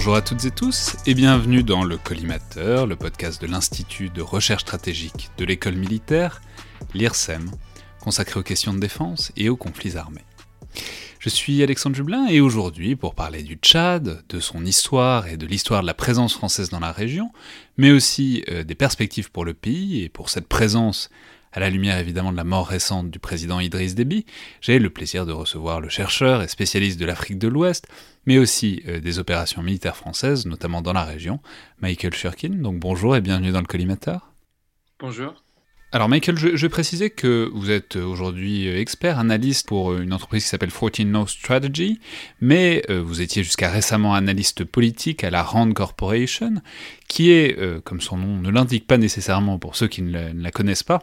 Bonjour à toutes et tous et bienvenue dans le Collimateur, le podcast de l'Institut de recherche stratégique de l'école militaire, l'IRSEM, consacré aux questions de défense et aux conflits armés. Je suis Alexandre Jublin et aujourd'hui, pour parler du Tchad, de son histoire et de l'histoire de la présence française dans la région, mais aussi euh, des perspectives pour le pays et pour cette présence à la lumière évidemment de la mort récente du président Idriss Déby, j'ai le plaisir de recevoir le chercheur et spécialiste de l'Afrique de l'Ouest, mais aussi euh, des opérations militaires françaises, notamment dans la région, Michael Shurkin. Donc bonjour et bienvenue dans le collimateur. Bonjour. Alors Michael, je, je précisais que vous êtes aujourd'hui expert, analyste pour une entreprise qui s'appelle 14 No Strategy, mais euh, vous étiez jusqu'à récemment analyste politique à la Rand Corporation, qui est, euh, comme son nom ne l'indique pas nécessairement pour ceux qui ne la, connaissent pas,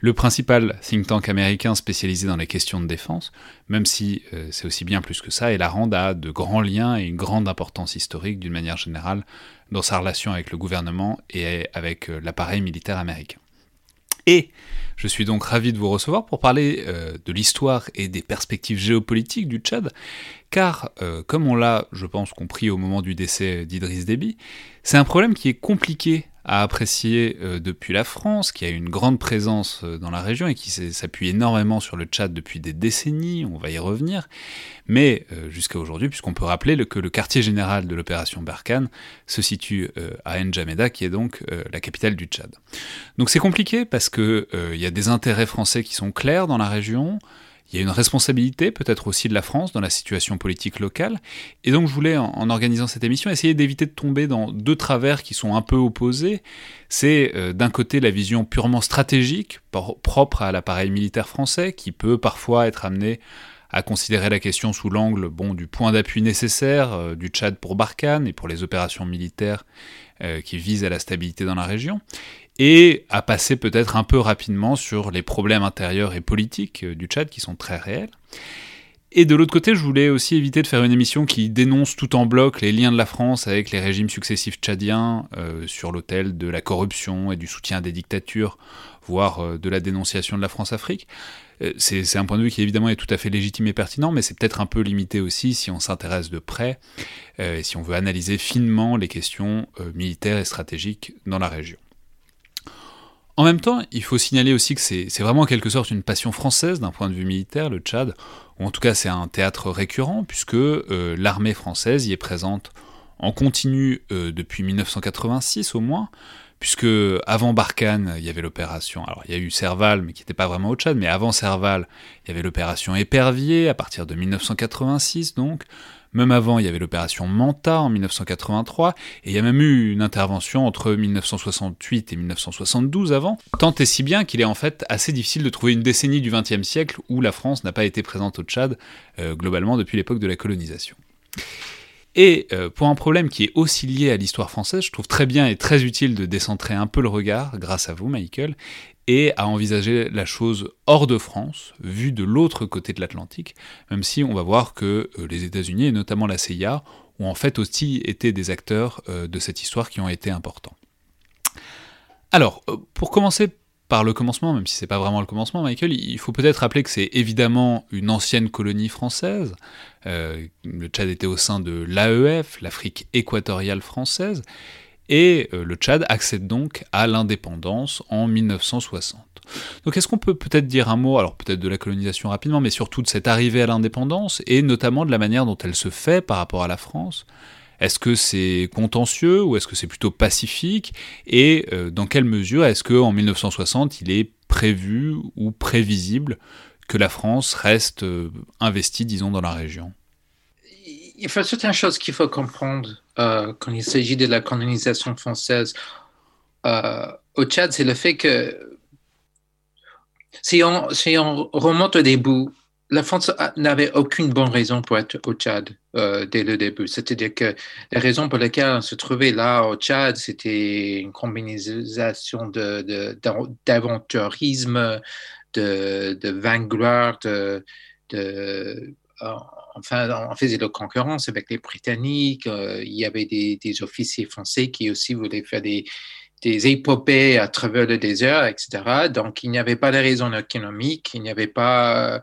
le principal think tank américain spécialisé dans les questions de défense, même si euh, c'est aussi bien plus que ça, et la Rand a de grands liens et une grande importance historique d'une manière générale dans sa relation avec le gouvernement et avec l'appareil militaire américain. Et je suis donc ravi de vous recevoir pour parler euh, de l'histoire et des perspectives géopolitiques du Tchad, car, euh, comme on l'a, je pense, compris au moment du décès d'Idriss Déby, c'est un problème qui est compliqué à apprécier euh, depuis la France, qui a une grande présence euh, dans la région et qui s'appuie énormément sur le Tchad depuis des décennies, on va y revenir, mais euh, jusqu'à aujourd'hui, puisqu'on peut rappeler le, que le quartier général de l'opération Barkhane se situe à N'Djamena, qui est donc la capitale du Tchad. Donc c'est compliqué parce que il y a des intérêts français qui sont clairs dans la région, il y a une responsabilité peut-être aussi de la France dans la situation politique locale. Et donc je voulais, en, organisant cette émission, essayer d'éviter de tomber dans deux travers qui sont un peu opposés. C'est euh, d'un côté la vision purement stratégique, propre à l'appareil militaire français, qui peut parfois être amené à considérer la question sous l'angle bon, du point d'appui nécessaire euh, du Tchad pour Barkhane et pour les opérations militaires euh, qui visent à la stabilité dans la région et à passer peut-être un peu rapidement sur les problèmes intérieurs et politiques du Tchad qui sont très réels. Et de l'autre côté, je voulais aussi éviter de faire une émission qui dénonce tout en bloc les liens de la France avec les régimes successifs tchadiens euh, sur l'autel de la corruption et du soutien des dictatures, voire euh, de la dénonciation de la France-Afrique. Euh, c'est un point de vue qui évidemment est tout à fait légitime et pertinent, mais c'est peut-être un peu limité aussi si on s'intéresse de près, euh, et si on veut analyser finement les questions euh, militaires et stratégiques dans la région. En même temps, il faut signaler aussi que c'est vraiment en quelque sorte une passion française d'un point de vue militaire, le Tchad, ou en tout cas c'est un théâtre récurrent, puisque euh, l'armée française y est présente en continu euh, depuis 1986 au moins, puisque avant Barkhane, il y avait l'opération, alors il y a eu Serval, mais qui n'était pas vraiment au Tchad, mais avant Serval, il y avait l'opération Épervier, à partir de 1986 donc, même avant, il y avait l'opération Manta en 1983, et il y a même eu une intervention entre 1968 et 1972 avant, tant et si bien qu'il est en fait assez difficile de trouver une décennie du XXe siècle où la France n'a pas été présente au Tchad, euh, globalement depuis l'époque de la colonisation. Et euh, pour un problème qui est aussi lié à l'histoire française, je trouve très bien et très utile de décentrer un peu le regard, grâce à vous Michael, et à envisager la chose hors de France, vue de l'autre côté de l'Atlantique, même si on va voir que euh, les États-Unis, et notamment la CIA, ont en fait aussi été des acteurs euh, de cette histoire qui ont été importants. Alors, euh, pour commencer par le commencement, même si c'est pas vraiment le commencement, Michael, il faut peut-être rappeler que c'est évidemment une ancienne colonie française. Le Tchad était au sein de l'AEF, l'Afrique équatoriale française, et le Tchad accède donc à l'indépendance en 1960. Donc est-ce qu'on peut peut-être dire un mot, alors peut-être de la colonisation rapidement, mais surtout de cette arrivée à l'indépendance, et notamment de la manière dont elle se fait par rapport à la France? Est-ce que c'est contentieux ou est-ce que c'est plutôt pacifique? Et euh, dans quelle mesure est-ce qu'en 1960, il est prévu ou prévisible que la France reste euh, investie, disons, dans la région? Il y a certaines choses qu'il faut comprendre euh, quand il s'agit de la colonisation française au Tchad, c'est le fait que si on, remonte au début, la France n'avait aucune bonne raison pour être au Tchad euh, dès le début. C'est-à-dire que les raisons pour lesquelles on se trouvait là au Tchad, c'était une combinaison d'aventurisme, de, de, de, de enfin, on faisait de concurrence avec les Britanniques. Euh, il y avait des, officiers français qui aussi voulaient faire des, épopées à travers le désert, etc. Donc, il n'y avait pas de raisons économiques, il n'y avait pas...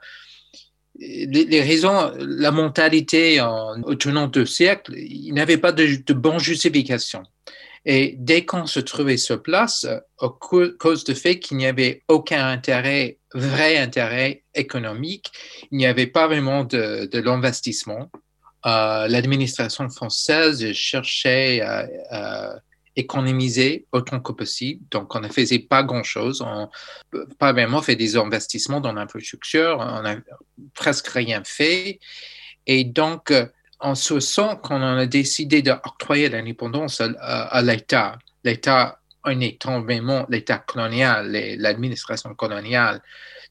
Les, raisons, la mentalité en, au tournant de siècle, il n'y avait pas de, de bonne justification. Et dès qu'on se trouvait sur place, à cause du fait qu'il n'y avait aucun intérêt, vrai intérêt économique, il n'y avait pas vraiment de, de l'investissement. Euh, L'administration française cherchait à économiser autant que possible. Donc, on ne faisait pas grand-chose. On pas vraiment fait des investissements dans l'infrastructure. On n'a presque rien fait. Et donc, en ce sens qu'on a décidé d'octroyer l'indépendance à, l'État, l'État en étant vraiment l'État colonial, l'administration coloniale.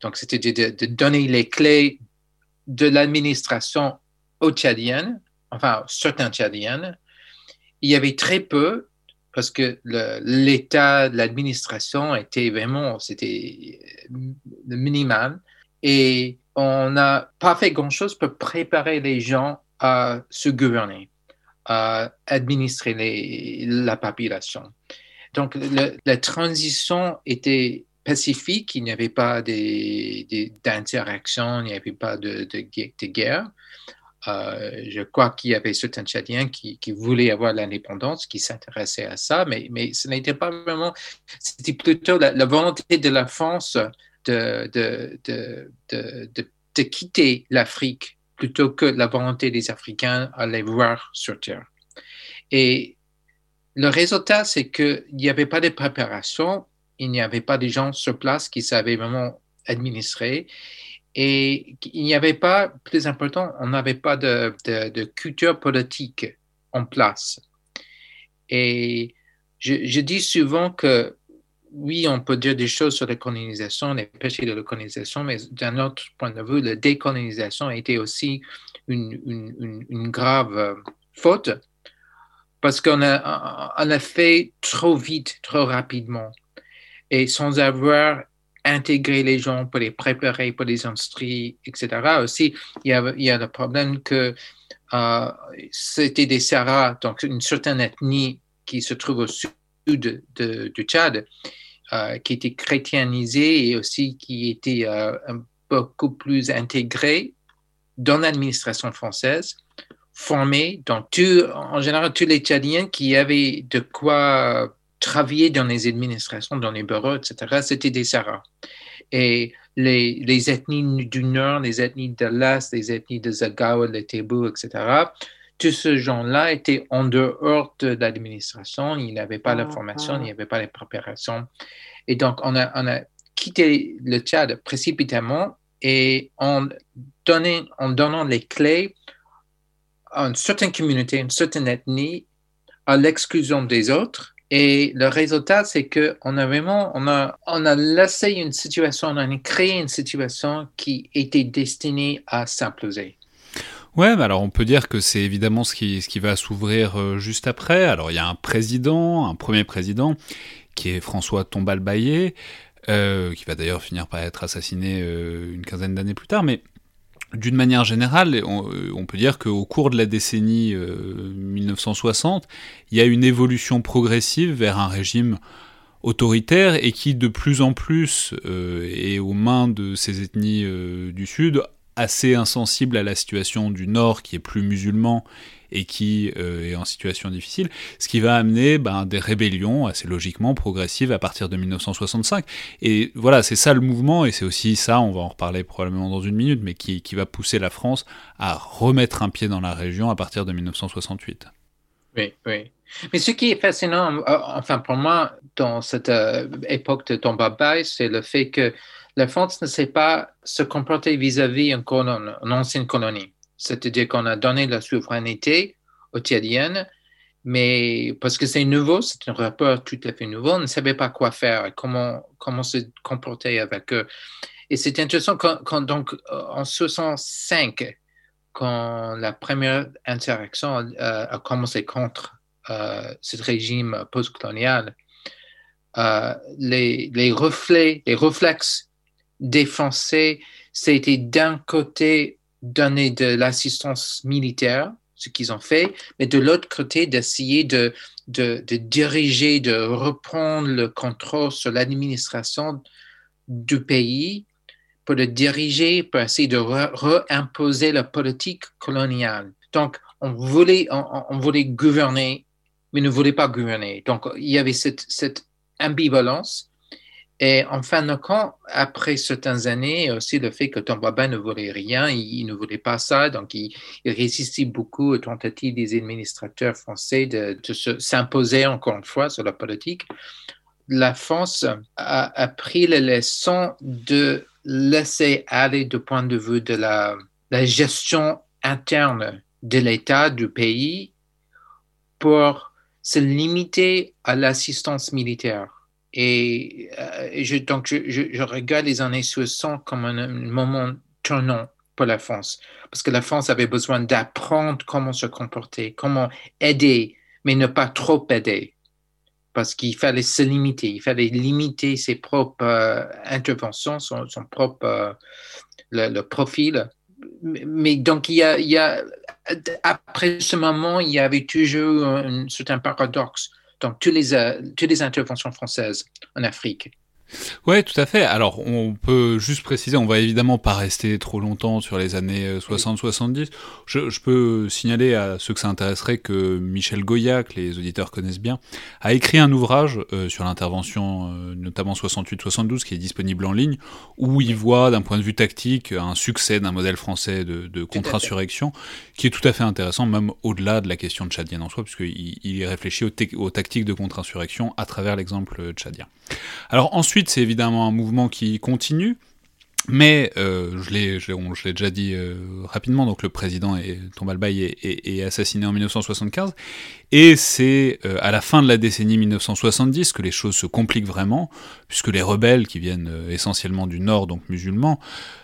Donc, c'était de, donner les clés de l'administration aux Tchadiennes, enfin, certains Tchadiennes. Il y avait très peu parce que l'état l'administration était vraiment, c'était minimal. Et on n'a pas fait grand-chose pour préparer les gens à se gouverner, à administrer la population. Donc, la transition était pacifique, il n'y avait pas d'interaction, il n'y avait pas de, guerre. Euh, je crois qu'il y avait certains Tchadiens qui, voulaient avoir l'indépendance, qui s'intéressaient à ça, mais, ce n'était pas vraiment, c'était plutôt la, volonté de la France de quitter l'Afrique plutôt que la volonté des Africains à les voir sur Terre. Et le résultat, c'est qu'il n'y avait pas de préparation, il n'y avait pas de gens sur place qui savaient vraiment administrer. Et il n'y avait pas, plus important, on n'avait pas de, de, culture politique en place. Et je, dis souvent que oui, on peut dire des choses sur la colonisation, les péchés de la colonisation, mais d'un autre point de vue, la décolonisation a été aussi une, grave euh, faute parce qu'on a, fait trop vite, trop rapidement et sans avoir intégrer les gens, pour les préparer pour les industries, etc. Aussi, il y a, le problème que euh, c'était des Sahara, donc une certaine ethnie qui se trouve au sud du Tchad, euh, qui était chrétianisée et aussi qui était euh, beaucoup plus intégrée dans l'administration française, formée. Donc, en général, tous les Tchadiens qui avaient de quoi travailler dans les administrations, dans les bureaux, etc., c'était des Sarahs. Et les, les, ethnies du Nord, les ethnies de l'Est, les ethnies de Zagawa, de Tebu, etc., tous ces gens-là étaient en dehors de l'administration, ils n'avaient pas la ah, formation, il n'y avait pas la préparation. Et donc, on a, on a quitté le Tchad précipitamment et en, donnant, en donnant les clés à une certaine communauté, une certaine ethnie, à l'exclusion des autres, et le résultat, c'est qu'on a vraiment, on a, on a laissé une situation, on a créé une situation qui était destinée à s'imploser. Ouais, alors on peut dire que c'est évidemment ce qui, va s'ouvrir euh, juste après. Alors il y a un président, un premier président, qui est François Tombal-Baillet, euh, qui va d'ailleurs finir par être assassiné euh, une quinzaine d'années plus tard, mais d'une manière générale, on, peut dire qu'au cours de la décennie 1960, euh, il y a une évolution progressive vers un régime autoritaire et qui de plus en plus est aux mains de ces ethnies du Sud, assez insensible à la situation du Nord qui est plus musulman et qui est en situation difficile, ce qui va amener ben, des rébellions assez logiquement progressives à partir de 1965. Et voilà, c'est ça le mouvement, et c'est aussi ça, on va en reparler probablement dans une minute, mais qui, va pousser la France à remettre un pied dans la région à partir de 1968. Oui, oui. Mais ce qui est fascinant, euh, enfin pour moi, dans cette euh, époque de Tombabaï, c'est le fait que la France ne sait pas se comporter vis-à-vis d'une ancienne colonie. C'est-à-dire qu'on a donné la souveraineté aux Tchadiennes, mais parce que c'est nouveau, c'est un rapport tout à fait nouveau, on ne savait pas quoi faire, comment, comment se comporter avec eux. Et c'est intéressant quand, donc en 65, quand la première insurrection a commencé contre euh, ce régime postcolonial, euh, les, les, reflets, les réflexes des Français, c'était d'un côté donner de l'assistance militaire, ce qu'ils ont fait, mais de l'autre côté d'essayer de, de, diriger, de reprendre le contrôle sur l'administration du pays pour le diriger, pour essayer de réimposer la politique coloniale. Donc, on voulait, on voulait gouverner mais ne voulait pas gouverner. Donc, il y avait cette, cette ambivalence. Et en fin de compte, après certaines années, aussi le fait que Tombaba ne voulait rien, il, ne voulait pas ça, donc il, résistait beaucoup aux tentatives des administrateurs français de, s'imposer encore une fois sur la politique. La France a, a pris les leçons de laisser aller du point de vue de la gestion interne de l'État du pays pour se limiter à l'assistance militaire. Et, euh, je, donc, je, regarde les années 60 comme un, moment tournant pour la France, parce que la France avait besoin d'apprendre comment se comporter, comment aider, mais ne pas trop aider, parce qu'il fallait se limiter, il fallait limiter ses propres euh, interventions, son, propre euh, le, profil. Mais donc, il y a après ce moment, il y avait toujours un certain paradoxe dans toutes les, euh, toutes les interventions françaises en Afrique. Ouais, tout à fait. Alors, on peut juste préciser, on va évidemment pas rester trop longtemps sur les années 60-70. Euh, je, je, peux signaler à ceux que ça intéresserait que Michel Goya, que les auditeurs connaissent bien, a écrit un ouvrage euh, sur l'intervention, euh, notamment 68-72, qui est disponible en ligne, où il voit, d'un point de vue tactique, un succès d'un modèle français de, de contre-insurrection, qui est tout à fait intéressant, même au-delà de la question tchadienne en soi, puisqu'il il réfléchit aux, aux tactiques de contre-insurrection à travers l'exemple tchadien. Alors ensuite, c'est évidemment un mouvement qui continue. Mais euh, je l'ai déjà dit euh, rapidement, donc le président est, Tombalbaye est, est, assassiné en 1975, et c'est euh, à la fin de la décennie 1970 que les choses se compliquent vraiment, puisque les rebelles, qui viennent essentiellement du nord, donc musulmans,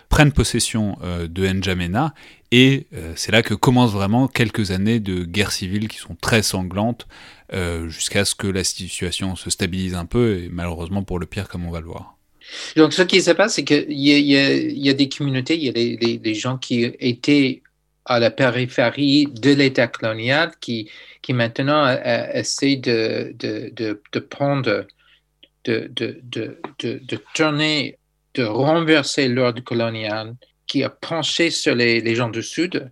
prennent possession de N'Djamena, et c'est là que commencent vraiment quelques années de guerre civile qui sont très sanglantes, euh, jusqu'à ce que la situation se stabilise un peu, et malheureusement pour le pire, comme on va le voir. Donc, ce qui se passe, c'est qu'il y, a des communautés, il y a des, gens qui étaient à la périphérie de l'État colonial qui, qui maintenant euh, euh, essaient de, de, de, de prendre, de, tourner, de renverser l'ordre colonial qui a penché sur les, les gens du Sud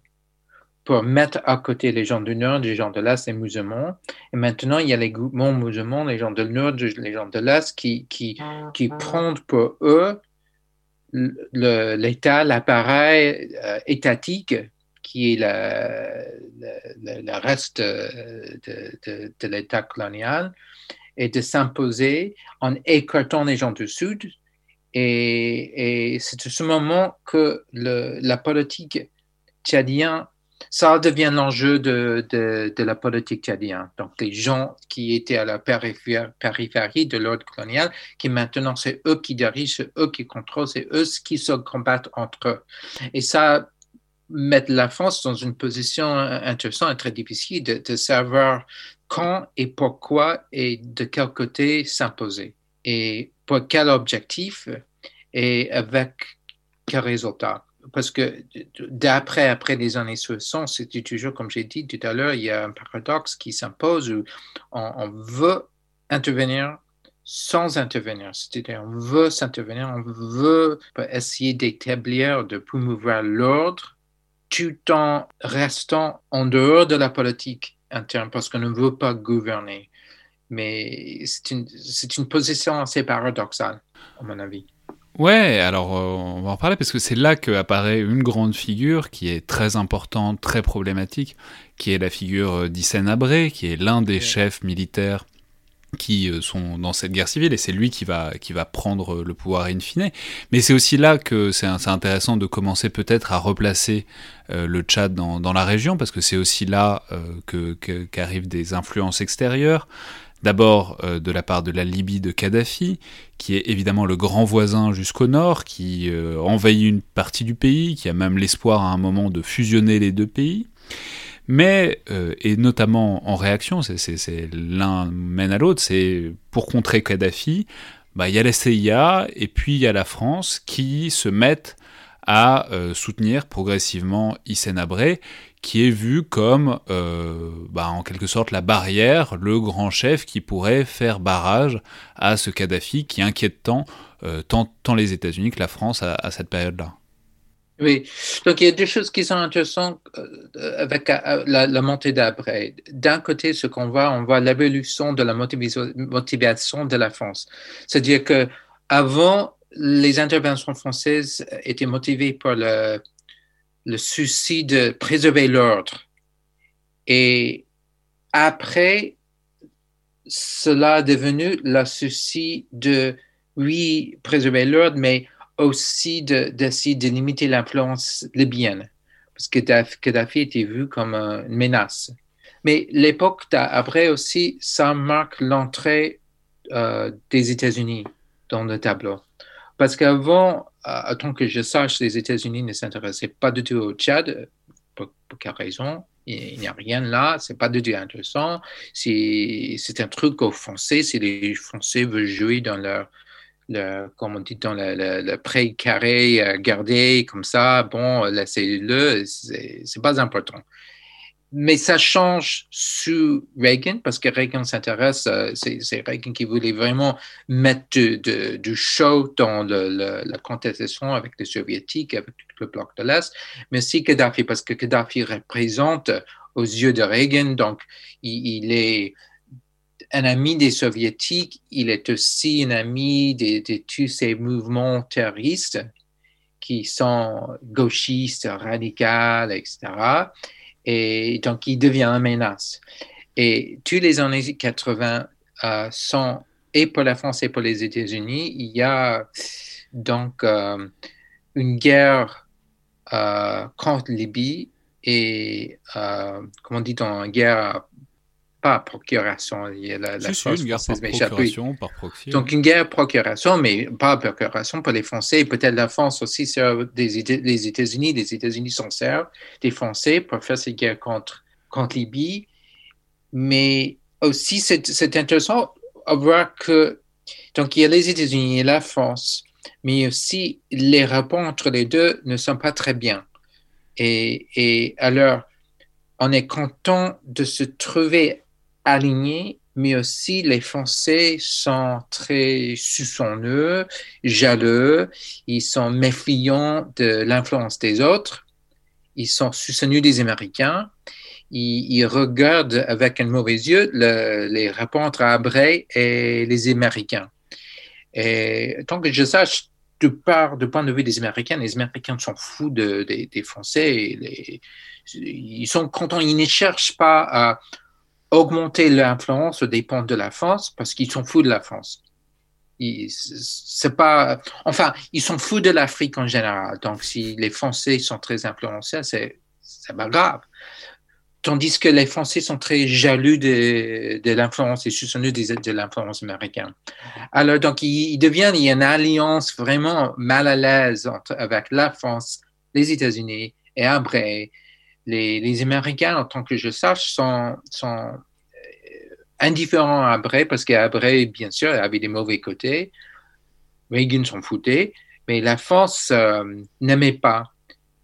pour mettre à côté les gens du Nord, les gens de l'Est, les musulmans. Et maintenant, il y a les groupements musulmans, les gens du Nord, les gens de l'Est, qui, qui, qui prennent pour eux l'État, l'appareil euh, étatique qui est le, reste de, de, l'État colonial, et de s'imposer en écartant les gens du Sud. Et, et c'est ce moment que la politique tchadienne ça devient l'enjeu de, de, la politique tchadienne. Donc, les gens qui étaient à la périphérie, de l'ordre colonial, qui maintenant, c'est eux qui dirigent, c'est eux qui contrôlent, c'est eux qui se combattent entre eux. Et ça met la France dans une position intéressante et très difficile de, de savoir quand et pourquoi et de quel côté s'imposer. Et pour quel objectif et avec quel résultat parce que d'après après les années 60, c'était toujours, comme j'ai dit tout à l'heure, il y a un paradoxe qui s'impose où on, veut intervenir sans intervenir. C'est-à-dire, on veut s'intervenir, on veut essayer d'établir, de promouvoir l'ordre tout en restant en dehors de la politique interne parce qu'on ne veut pas gouverner. Mais c'est une, une position assez paradoxale, à mon avis. Ouais, alors euh, on va en parler parce que c'est là qu'apparaît une grande figure qui est très importante, très problématique, qui est la figure euh, d'Hissène Abré, qui est l'un des chefs militaires qui euh, sont dans cette guerre civile et c'est lui qui va, qui va prendre le pouvoir in fine. Mais c'est aussi là que c'est intéressant de commencer peut-être à replacer le Tchad dans, dans, la région parce que c'est aussi là que qu'arrivent des influences extérieures. D'abord euh, de la part de la Libye de Kadhafi, qui est évidemment le grand voisin jusqu'au nord, qui euh, envahit une partie du pays, qui a même l'espoir à un moment de fusionner les deux pays. Mais, euh, et notamment en réaction, c'est l'un mène à l'autre, c'est pour contrer Kadhafi, bah, il y a la CIA et puis il y a la France qui se mettent à soutenir progressivement Hissène qui est vu comme, euh, bah, en quelque sorte, la barrière, le grand chef qui pourrait faire barrage à ce Kadhafi qui inquiète tant, euh, tant, les États-Unis que la France à, cette période-là. Oui, donc il y a deux choses qui sont intéressantes euh, avec la, montée d'Abré. D'un côté, ce qu'on voit, on voit l'évolution de la motivation de la France. C'est-à-dire que avant, les interventions françaises étaient motivées par le, le souci de préserver l'ordre. Et après, cela est devenu le souci de, oui, préserver l'ordre, mais aussi d'essayer de, limiter l'influence libyenne, parce que Gaddafi était vu comme une menace. Mais l'époque d'après aussi, ça marque l'entrée euh, des États-Unis dans le tableau. Parce qu'avant, à tant que je sache, les États-Unis ne s'intéressaient pas du tout au Tchad. Pour, quelle raison? Il n'y a rien là, c'est pas du tout intéressant. C'est un truc aux Français, si les Français veulent jouer dans leur, comme on dit, dans le, le, pré carré euh, gardé comme ça, bon, laissez-le, c'est pas important mais ça change sous Reagan parce que Reagan s'intéresse, euh, c'est Reagan qui voulait vraiment mettre du show dans la contestation avec les soviétiques, avec le bloc de l'Est, mais aussi Gaddafi parce que Gaddafi représente aux yeux de Reagan, donc il, est un ami des soviétiques, il est aussi un ami de, de tous ces mouvements terroristes qui sont gauchistes, radicaux, etc et donc il devient une menace. Et tous les années 80 euh, sont, et pour la France et pour les États-Unis, il y a donc euh, une guerre euh, contre Libye et, comment on dit, une guerre pas procuration. Il y a la, une guerre par procuration, par proxy. Donc, une guerre procuration, mais pas procuration pour les Français. Peut-être la France aussi sert des, les États-Unis. Les États-Unis s'en servent des Français pour faire cette guerre contre, contre Libye. Mais aussi, c'est intéressant à voir que, donc, il y a les États-Unis et la France, mais aussi les rapports entre les deux ne sont pas très bien. Et, et alors, on est content de se trouver alignés, mais aussi les Français sont très soupçonneux, jaloux, ils sont méfiants de l'influence des autres, ils sont soupçonneux des Américains, ils, regardent avec un mauvais yeux les rapports entre Abré et les Américains. Et tant que je sache, de part du point de vue des Américains, les Américains sont fous des Français. ils sont contents, ils ne cherchent pas à augmenter l'influence dépend de la France parce qu'ils sont fous de la France. C'est pas, enfin, ils sont fous de l'Afrique en général. Donc, si les Français sont très influencés, c'est pas grave. Tandis que les Français sont très jaloux de, l'influence et soupçonneux de, de l'influence américaine. Alors, donc, il, devient il y a une alliance vraiment mal à l'aise avec la France, les États-Unis et après les, Américains, en tant que je sache, sont, euh, indifférents à Abré parce qu'Abré, bien sûr, avait des mauvais côtés. Reagan s'en foutait, mais la France euh, n'aimait pas.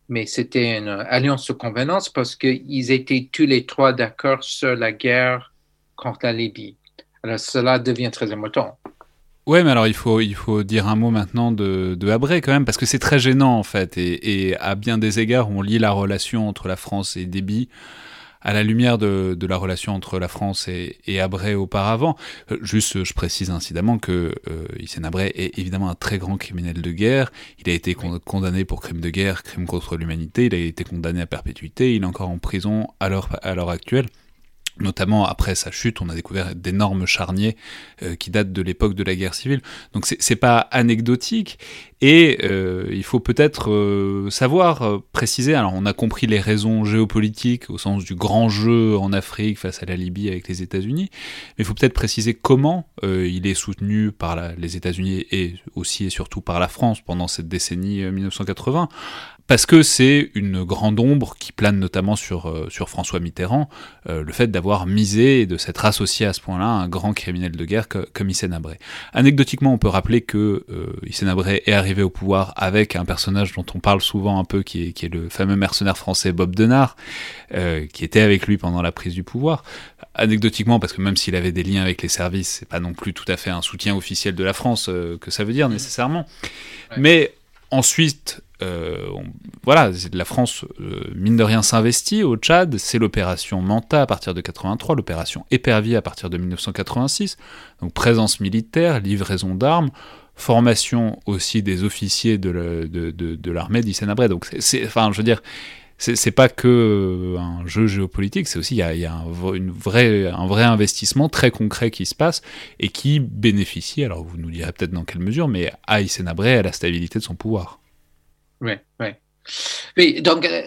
Mais c'était une alliance de convenance parce qu'ils étaient tous les trois d'accord sur la guerre contre la Libye. Alors cela devient très important. Ouais, mais alors il faut, dire un mot maintenant de, de Habré quand même, parce que c'est très gênant en fait, et, à bien des égards, on lit la relation entre la France et Déby à la lumière de, la relation entre la France et, et Abré auparavant. Euh, juste, je précise incidemment que euh, Hissène Abré est évidemment un très grand criminel de guerre. Il a été condamné pour crimes de guerre, crimes contre l'humanité. Il a été condamné à perpétuité. Il est encore en prison à l'heure actuelle. Notamment après sa chute, on a découvert d'énormes charniers euh, qui datent de l'époque de la guerre civile. Donc c'est pas anecdotique et euh, il faut peut-être euh, savoir préciser. Alors on a compris les raisons géopolitiques au sens du grand jeu en Afrique face à la Libye avec les États-Unis, mais il faut peut-être préciser comment il est soutenu par les États-Unis et aussi et surtout par la France pendant cette décennie 1980 parce que c'est une grande ombre qui plane notamment sur, euh, sur François Mitterrand, euh, le fait d'avoir misé et de s'être associé à ce point-là à un grand criminel de guerre comme Hissène Abré. Anecdotiquement, on peut rappeler que euh, est arrivé au pouvoir avec un personnage dont on parle souvent un peu, qui est, qui est le fameux mercenaire français Bob Denard, euh, qui était avec lui pendant la prise du pouvoir. Anecdotiquement, parce que même s'il avait des liens avec les services, c'est pas non plus tout à fait un soutien officiel de la France que ça veut dire nécessairement. Ouais. Mais ensuite, euh, on, voilà, la France, euh, mine de rien, s'investit au Tchad. C'est l'opération Manta à partir de 83, l'opération Épervier à partir de 1986. Donc présence militaire, livraison d'armes, formation aussi des officiers de, l'armée de, de. Donc, c'est, enfin, je veux dire, c'est pas que un jeu géopolitique, c'est aussi il y a, un, vrai investissement très concret qui se passe et qui bénéficie, alors vous nous direz peut-être dans quelle mesure, mais à Hissène Abré à la stabilité de son pouvoir. Oui, oui. Oui, donc euh,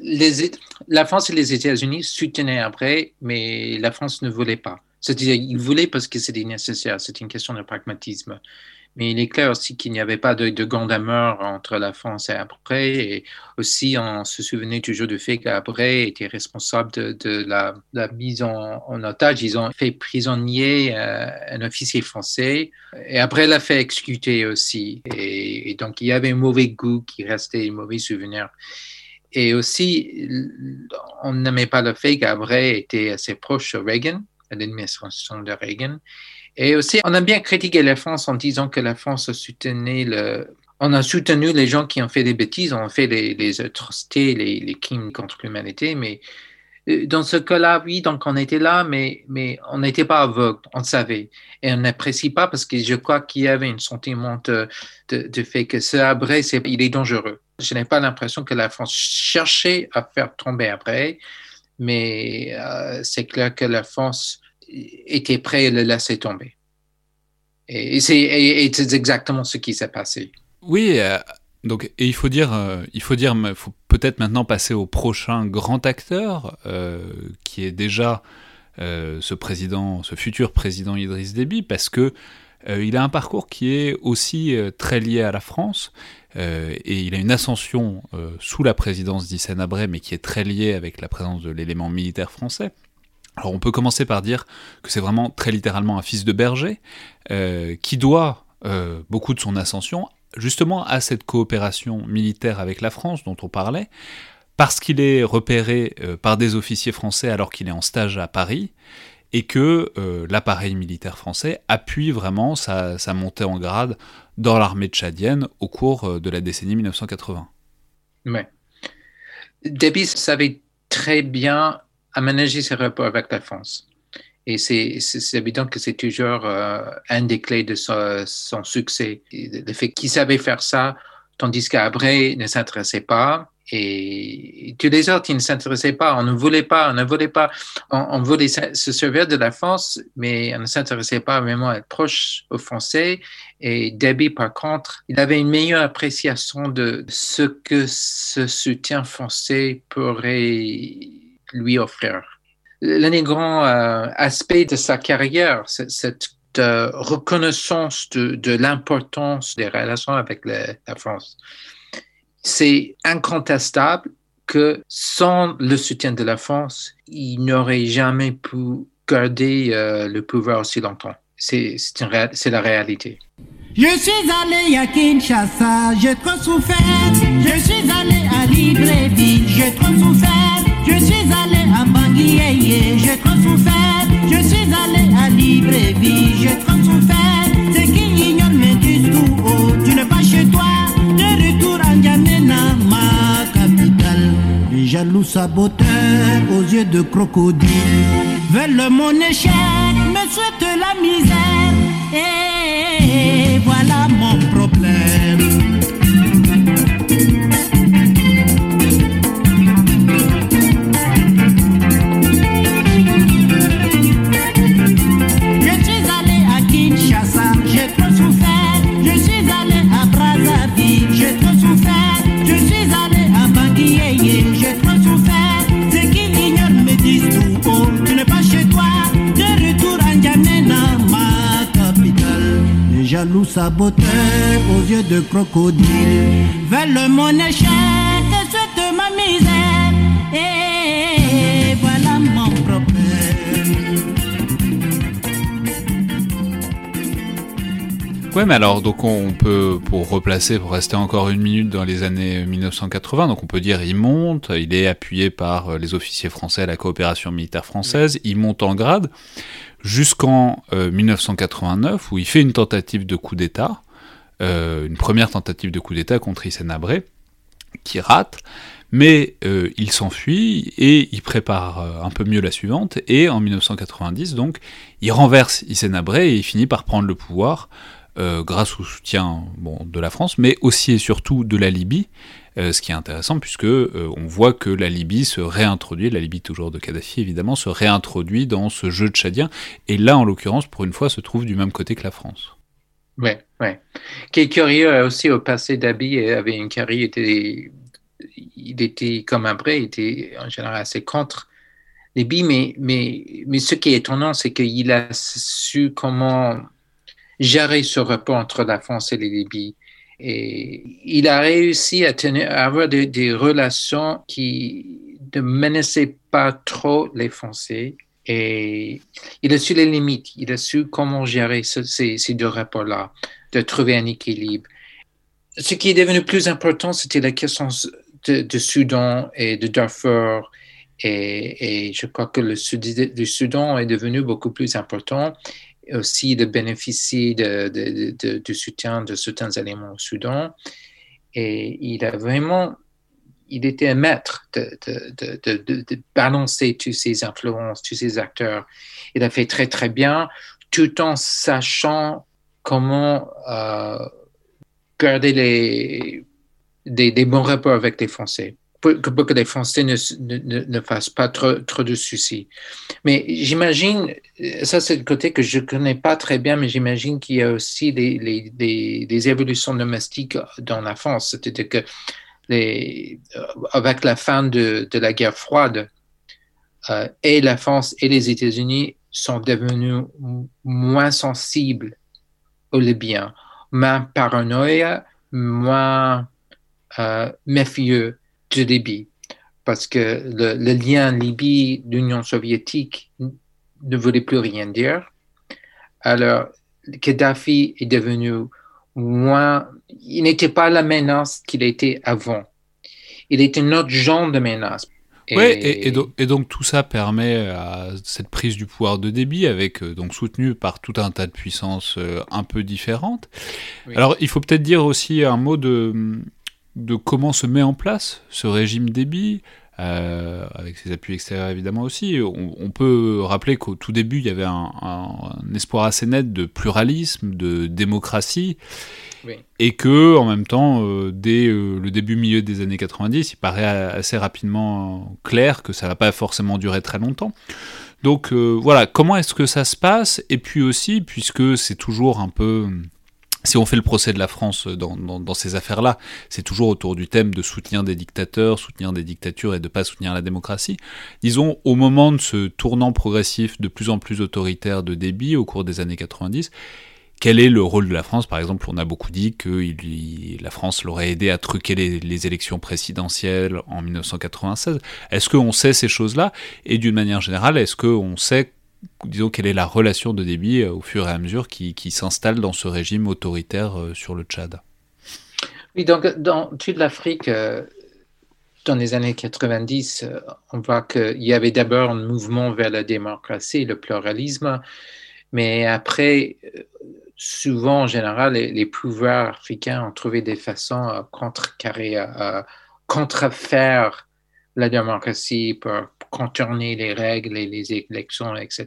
les, la France et les États-Unis soutenaient après, mais la France ne voulait pas. C'est-à-dire, ils voulaient parce que c'était nécessaire, c'est une question de pragmatisme. Mais il est clair aussi qu'il n'y avait pas de, de grande amour entre la France et après. Et aussi, on se souvenait toujours du fait qu'après était responsable de, de la, mise en, otage. Ils ont fait prisonnier euh, un officier français et après l'a fait exécuter aussi. Et, donc, il y avait un mauvais goût qui restait, un mauvais souvenir. Et aussi, on n'aimait pas le fait qu'Abré était assez proche de Reagan, à l'administration de Reagan. Et aussi, on a bien critiqué la France en disant que la France soutenait le. On a soutenu les gens qui ont fait des bêtises, on a fait les, atrocités, les, les crimes contre l'humanité, mais dans ce cas-là, oui, donc on était là, mais, on n'était pas aveugle, on savait. Et on n'apprécie pas parce que je crois qu'il y avait un sentiment de, fait que ce Abré, il est dangereux. Je n'ai pas l'impression que la France cherchait à faire tomber Abré, mais euh, c'est clair que la France était prêt à le laisser tomber. Et c'est exactement ce qui s'est passé. Oui, euh, donc, et il faut dire, euh, il faut dire, peut-être maintenant passer au prochain grand acteur, euh, qui est déjà ce président, ce futur président Idriss Déby, parce que il a un parcours qui est aussi très lié à la France, et il a une ascension sous la présidence d'Hissène Abré, mais qui est très liée avec la présence de l'élément militaire français. Alors on peut commencer par dire que c'est vraiment très littéralement un fils de berger euh, qui doit euh, beaucoup de son ascension justement à cette coopération militaire avec la France dont on parlait, parce qu'il est repéré euh, par des officiers français alors qu'il est en stage à Paris, et que l'appareil militaire français appuie vraiment sa, montée en grade dans l'armée tchadienne au cours de la décennie 1980. Ouais. Déby savait très bien aménager ses rapports avec la France. Et c'est évident que c'est toujours euh, un des clés de son, succès. Le fait qu'il savait faire ça, tandis qu'Abré ne s'intéressait pas. Et tous les autres, ils ne s'intéressaient pas. On ne voulait pas, on ne voulait pas. On voulait se servir de la France, mais on ne s'intéressait pas vraiment à être proche aux Français. Et Debbie, par contre, il avait une meilleure appréciation de ce que ce soutien français pourrait lui offrir. L'un des grands euh, aspects de sa carrière, c'est cette euh, reconnaissance de, l'importance des relations avec la France. C'est incontestable que sans le soutien de la France, il n'aurait jamais pu garder euh, le pouvoir aussi longtemps. C'est la réalité. Je suis allé à Kinshasa. Je suis allé à Libreville. Je suis allé je transouffert, je suis allé à Libreville, je transouffert, c'est qu'ils ignorent mes disent tout. Haut, tu n'es pas chez toi, de retour à N'Djamena, ma capitale. Jaloux saboteurs aux yeux de crocodile. Veulent mon échec, me souhaitent la misère, et voilà. Jaloux saboteurs aux yeux de crocodile veulent mon échec, souhaitent ma misère. Et Ouais, mais alors, donc on peut, pour replacer, pour rester encore une minute dans les années 1980, donc on peut dire il monte, il est appuyé par euh, les officiers français à la coopération militaire française, il monte en grade jusqu'en euh, 1989 où il fait une tentative de coup d'État, euh, une première tentative de coup d'État contre Hissène Habré, qui rate, mais euh, il s'enfuit et il prépare euh, un peu mieux la suivante, et en 1990, donc, il renverse Hissène Habré et il finit par prendre le pouvoir euh, grâce au soutien bon, de la France, mais aussi et surtout de la Libye, euh, ce qui est intéressant puisque euh, on voit que la Libye se réintroduit, la Libye toujours de Kadhafi évidemment, se réintroduit dans ce jeu tchadien, et là en l'occurrence pour une fois se trouve du même côté que la France. Ouais, ouais. Qui est curieux aussi au passé, Dabi avait une carrière, était, il était comme Abré, il était en général assez contre Libye, mais, mais, mais ce qui est étonnant, c'est qu'il a su comment gérer ce rapport entre la France et la Libye. Et il a réussi à, tenir, à avoir des, relations qui ne menaçaient pas trop les Français. Et il a su les limites, il a su comment gérer ce, ces, ces deux rapports-là, de trouver un équilibre. Ce qui est devenu plus important, c'était la question de, Soudan et de Darfur. Et, je crois que le, le Soudan est devenu beaucoup plus important aussi de bénéficier de, du soutien de certains éléments au Soudan. Et il a vraiment, il était un maître de, de, balancer toutes ces influences, tous ces acteurs. Il a fait très, très bien, tout en sachant comment euh, garder les, des, des bons rapports avec les Français pour, pour que les Français ne, ne, ne, fassent pas trop, trop de soucis. Mais j'imagine, ça c'est le côté que je ne connais pas très bien, mais j'imagine qu'il y a aussi des, les, des, des, évolutions domestiques dans la France. C'est-à-dire que les, avec la fin de, de la guerre froide, euh, et la France et les États-Unis sont devenus moins sensibles aux Libyens, moins paranoïa, moins euh, méfieux de Libye, parce que le, le lien Libye-Union soviétique ne voulait plus rien dire. Alors, Kadhafi est devenu moins, il n'était pas la menace qu'il était avant. Il était un autre genre de menace. Et... Ouais, et, et, donc, et, donc, tout ça permet à cette prise du pouvoir de débit, avec donc soutenu par tout un tas de puissances un peu différentes. Oui. Alors, il faut peut-être dire aussi un mot de de comment se met en place ce régime débit, euh, avec ses appuis extérieurs évidemment aussi. On, on peut rappeler qu'au tout début, il y avait un, un, un, espoir assez net de pluralisme, de démocratie, oui. et que, en même temps, euh, dès euh, le début milieu des années 90, il paraît assez rapidement clair que ça va pas forcément durer très longtemps. Donc voilà, comment est-ce que ça se passe? Et puis aussi, puisque c'est toujours un peu si on fait le procès de la France dans, ces affaires-là, c'est toujours autour du thème de soutenir des dictateurs, soutenir des dictatures et de ne pas soutenir la démocratie. Disons, au moment de ce tournant progressif de plus en plus autoritaire de débit au cours des années 90, quel est le rôle de la France? Par exemple, on a beaucoup dit que la France l'aurait aidé à truquer les, les, élections présidentielles en 1996. Est-ce qu'on sait ces choses-là? Et d'une manière générale, est-ce qu'on sait disons, quelle est la relation de débit au fur et à mesure qui, qui s'installe dans ce régime autoritaire sur le Tchad? Oui, donc dans toute l'Afrique, euh, dans les années 90, euh, on voit qu'il y avait d'abord un mouvement vers la démocratie, le pluralisme, mais après, euh, souvent, en général, les, les pouvoirs africains ont trouvé des façons à contrecarrer, à contrefaire la démocratie pour contourner les règles et les élections, etc.,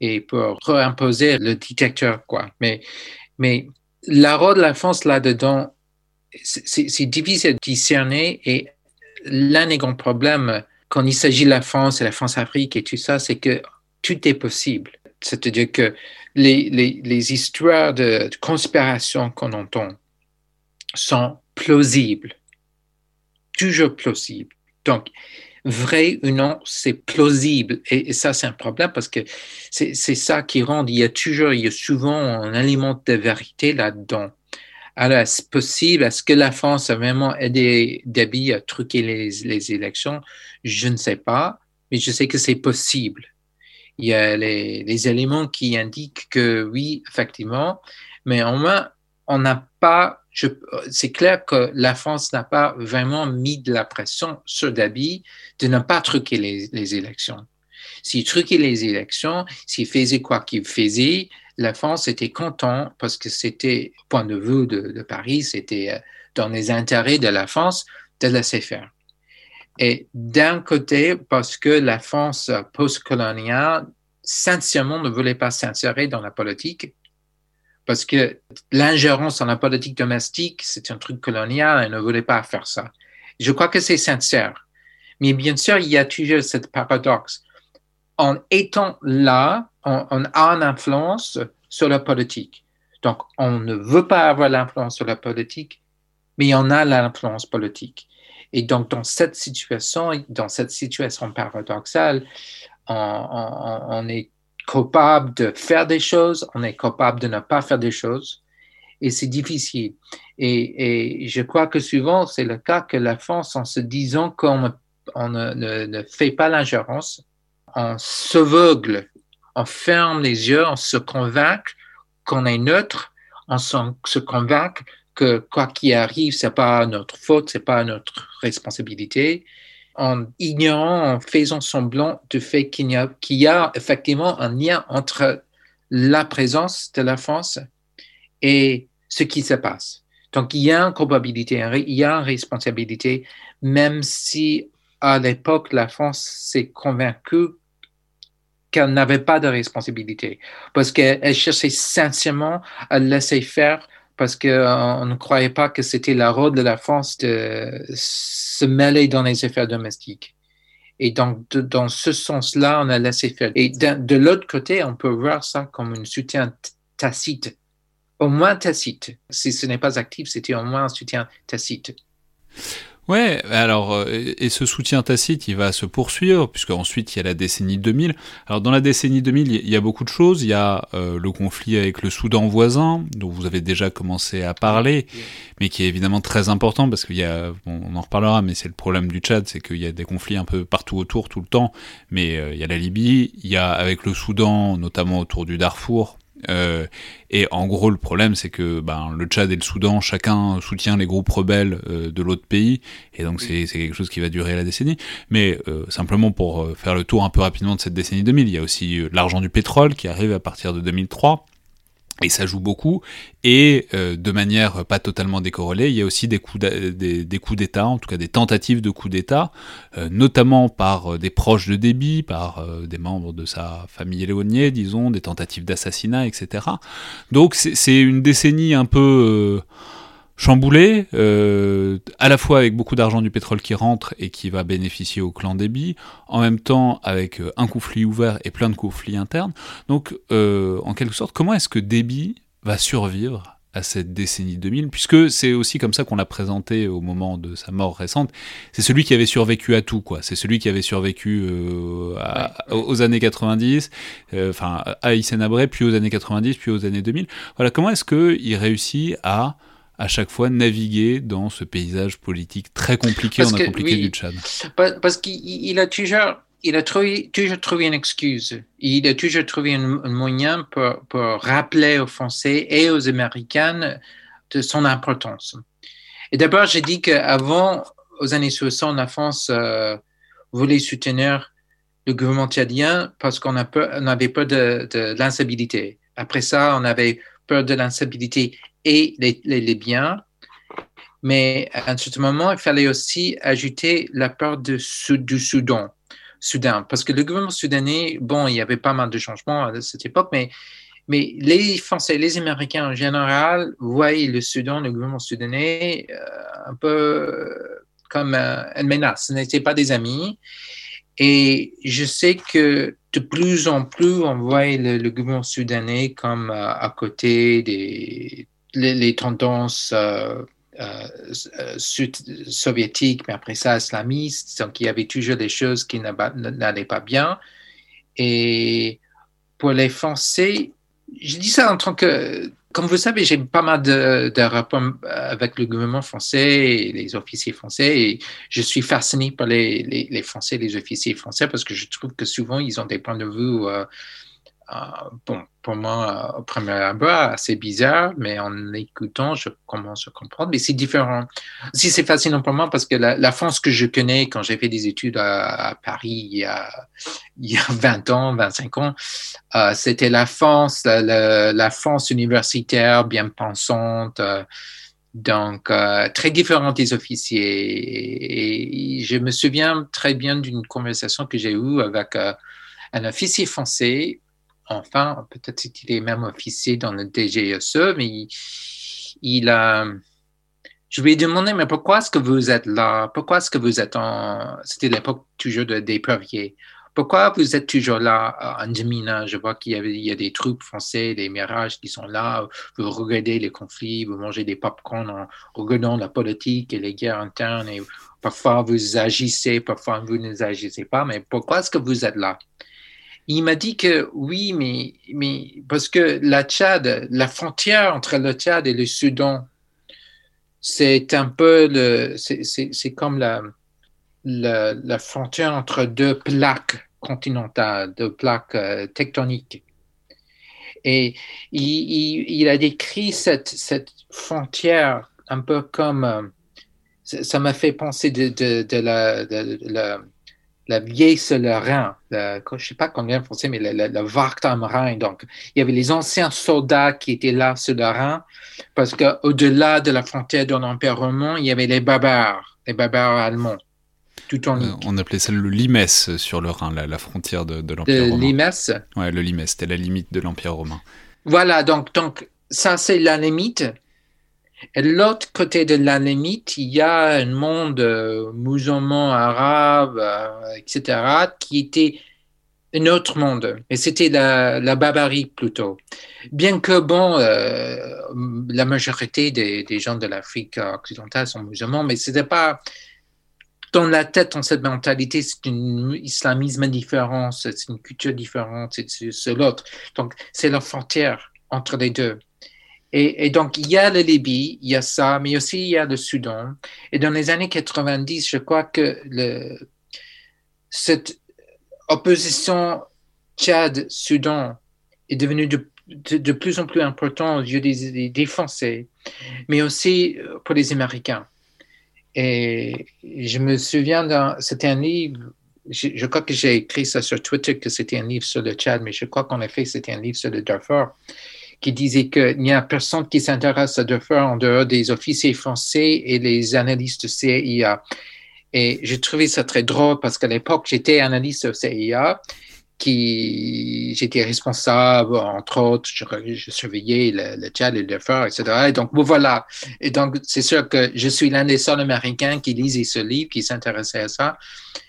et pour réimposer le dictateur, quoi. Mais, mais la rôle de la France là-dedans, c'est difficile de discerner et l'un des grands problèmes quand il s'agit de la France et la France-Afrique et tout ça, c'est que tout est possible. C'est-à-dire que les, les, les, histoires de, conspiration qu'on entend sont plausibles, toujours plausibles. Donc, vrai ou non, c'est plausible. Et, ça, c'est un problème parce que c'est ça qui rend, il y a toujours, il y a souvent un élément de vérité là-dedans. Alors, est-ce possible? Est-ce que la France a vraiment aidé Déby à truquer les, les élections? Je ne sais pas, mais je sais que c'est possible il y a les, les, éléments qui indiquent que oui, effectivement, mais au moins, on n'a pas, c'est clair que la France n'a pas vraiment mis de la pression sur Dabi de ne pas truquer les, élections. S'il truquait les élections, s'il faisait quoi qu'il faisait, la France était content parce que c'était, point de vue de, de Paris, c'était euh, dans les intérêts de la France de laisser faire. Et d'un côté, parce que la France postcoloniale, sincèrement, ne voulait pas s'insérer dans la politique, parce que l'ingérence dans la politique domestique, c'est un truc colonial, elle ne voulait pas faire ça. Je crois que c'est sincère. Mais bien sûr, il y a toujours cette paradoxe. En étant là, on, a une influence sur la politique. Donc, on ne veut pas avoir l'influence sur la politique, mais on a l'influence politique. Et donc, dans cette situation, dans cette situation paradoxale, on, est capable de faire des choses, on est capable de ne pas faire des choses, et c'est difficile. Et, je crois que souvent, c'est le cas que la France, en se disant qu'on on ne, ne, fait pas l'ingérence, on s'aveugle, on ferme les yeux, on se convainc qu'on est neutre, on se convainc que quoi qu'il arrive, c'est pas notre faute, c'est pas notre responsabilité, en ignorant, en faisant semblant du fait qu'il y, a, effectivement un lien entre la présence de la France et ce qui se passe. Donc, il y a une probabilité, il y a une responsabilité, même si à l'époque, la France s'est convaincue qu'elle n'avait pas de responsabilité, parce qu'elle cherchait sincèrement à laisser faire parce qu'on euh, ne croyait pas que c'était la rôle de la France de se mêler dans les affaires domestiques. Et donc, dans ce sens-là, on a laissé faire. Et de, l'autre côté, on peut voir ça comme un soutien tacite, au moins tacite. Si ce n'est pas actif, c'était au moins un soutien tacite. Ouais, alors, euh, et ce soutien tacite, il va se poursuivre, puisque ensuite il y a la décennie 2000. Alors, dans la décennie 2000, il y a beaucoup de choses. Il y a euh, le conflit avec le Soudan voisin, dont vous avez déjà commencé à parler, mais qui est évidemment très important, parce qu'il y a, on en reparlera, mais c'est le problème du Tchad, c'est qu'il y a des conflits un peu partout autour, tout le temps. Mais euh, il y a la Libye, il y a avec le Soudan, notamment autour du Darfour, euh, et en gros, le problème, c'est que ben, le Tchad et le Soudan, chacun soutient les groupes rebelles euh, de l'autre pays, et donc c'est quelque chose qui va durer la décennie. Mais euh, simplement pour faire le tour un peu rapidement de cette décennie 2000, il y a aussi l'argent du pétrole qui arrive à partir de 2003. Et ça joue beaucoup, et euh, de manière pas totalement décorrélée, il y a aussi des coups d'État, en tout cas des tentatives de coups d'État, euh, notamment par euh, des proches de Déby, par des membres de sa famille éloignée, disons, des tentatives d'assassinat, etc. Donc c'est une décennie un peu chamboulé, euh, à la fois avec beaucoup d'argent du pétrole qui rentre et qui va bénéficier au clan Déby, en même temps avec euh, un conflit ouvert et plein de conflits internes. Donc, euh, en quelque sorte, comment est-ce que Déby va survivre à cette décennie 2000, puisque c'est aussi comme ça qu'on l'a présenté au moment de sa mort récente. C'est celui qui avait survécu à tout, quoi. C'est celui qui avait survécu euh, à, aux années 90, euh, enfin à Hissène Abré, puis aux années 90, puis aux années 2000. Voilà, comment est-ce qu'il réussit à à chaque fois naviguer dans ce paysage politique très compliqué, parce compliqué du Tchad. Parce qu'il a toujours, il a trouvé, toujours trouvé une excuse. Il a toujours trouvé un, moyen pour, pour, rappeler aux Français et aux Américains de son importance. Et d'abord, j'ai dit qu'avant, aux années 60, la France euh, voulait soutenir le gouvernement tchadien parce qu'on avait peur de, de l'instabilité. Après ça, on avait peur de l'instabilité et les, les, biens. Mais à certain moment, il fallait aussi ajouter la peur de, du Soudan. Soudan, parce que le gouvernement soudanais, bon, il y avait pas mal de changements à cette époque, mais, mais les Français, les Américains en général voyaient le Soudan, le gouvernement soudanais, euh, un peu comme euh, une menace. Ce n'étaient pas des amis. Et je sais que de plus en plus, on voit le, gouvernement soudanais comme euh, à côté des les, tendances euh, soviétiques, mais après ça, islamistes. Donc, il y avait toujours des choses qui n'allaient pas bien. Et pour les Français, je dis ça en tant que comme vous savez, j'ai pas mal de, rapports avec le gouvernement français et les officiers français et je suis fasciné par les, Français, les officiers français parce que je trouve que souvent ils ont des points de vue euh, euh, bon, pour moi, au premier abord, assez bizarre, mais en écoutant, je commence à comprendre. Mais c'est différent. Si c'est fascinant pour moi, parce que la, France que je connais quand j'ai fait des études à, Paris il y, a, il y a 20 ans, 25 ans, euh, c'était la France, la, France universitaire, bien pensante. Euh, donc, très différente des officiers. Et, je me souviens très bien d'une conversation que j'ai eue avec un officier français enfin, peut-être qu'il est même officier dans le DGSE, mais il, a. Je lui ai demandé, mais pourquoi est-ce que vous êtes là? Pourquoi est-ce que vous êtes en. C'était l'époque toujours de, des Pourquoi vous êtes toujours là? En Djamina? Je vois qu'il y, a des troupes françaises, des mirages qui sont là. Vous regardez les conflits, vous mangez des popcorn en regardant la politique et les guerres internes. Et parfois vous agissez, parfois vous ne agissez pas. Mais pourquoi est-ce que vous êtes là? Il m'a dit que oui, mais, mais parce que la Tchad, la frontière entre le Tchad et le Soudan, c'est un peu le, c'est comme la, la, la, frontière entre deux plaques continentales, deux plaques euh, tectoniques. Et il, il, a décrit cette, cette frontière un peu comme, euh, ça m'a fait penser de, de, de la, de, la la vieille Rhin, je ne sais pas combien en français, mais le, le, le Donc, il y avait les anciens soldats qui étaient là sur le Rhin, parce qu'au-delà de la frontière de l'Empire romain, il y avait les barbares, les barbares allemands. Tout en euh, on appelait ça le Limes sur le Rhin, la, frontière de, de l'Empire romain. Limes? Ouais, le Limes, c'était la limite de l'Empire romain. Voilà, donc, donc ça c'est la limite. Et de l'autre côté de la limite, il y a un monde euh, musulman, arabe, euh, etc., qui était un autre monde. Et c'était la, la, barbarie plutôt. Bien que, bon, euh, la majorité des, gens de l'Afrique occidentale sont musulmans, mais ce n'était pas dans la tête, dans cette mentalité, c'est un islamisme différent, c'est une culture différente, c'est l'autre. Donc, c'est la frontière entre les deux. Et, donc, il y a la Libye, il y a ça, mais aussi il y a le Soudan. Et dans les années 90, je crois que cette opposition Tchad-Soudan est devenue de, plus en plus importante aux yeux des, des, Français, mais aussi pour les Américains. Et je me souviens, c'était un livre, je, je, crois que j'ai écrit ça sur Twitter, que c'était un livre sur le Tchad, mais je crois qu'en effet, c'était un livre sur le Darfur qui disait qu'il n'y a personne qui s'intéresse à Darfur en dehors des officiers français et les analystes CIA. Et j'ai trouvé ça très drôle parce qu'à l'époque, j'étais analyste CIA qui j'étais responsable, entre autres, je, surveillais le, le et le Darfur, etc. Et donc, voilà. Et donc, c'est sûr que je suis l'un des seuls Américains qui lisait ce livre, qui s'intéressait à ça.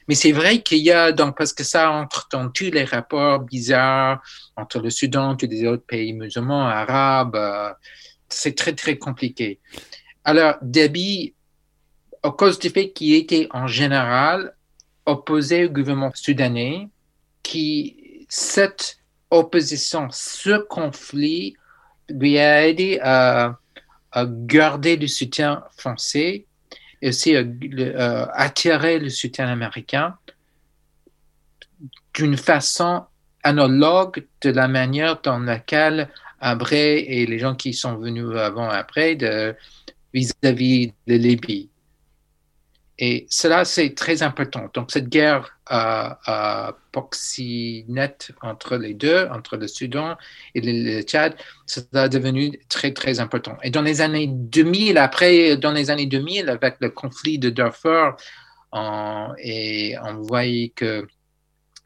Mais c'est vrai qu'il y a, donc, parce que ça entre dans tous les rapports bizarres entre le Soudan et les autres pays musulmans, arabes, euh, c'est très, très compliqué. Alors, Déby, à cause du fait qu'il était en général opposé au gouvernement soudanais, qui, cette opposition, ce conflit, lui a aidé à, garder le soutien français et aussi à, attirer le soutien américain d'une façon analogue de la manière dans laquelle après et les gens qui sont venus avant après vis-à-vis de Libye. Et cela, c'est très important. Donc, cette guerre à, à proxinette entre les deux, entre le Soudan et le, Tchad, ça a devenu très, très important. Et dans les années 2000, après, dans les années 2000, avec le conflit de Darfur, on, et on voyait que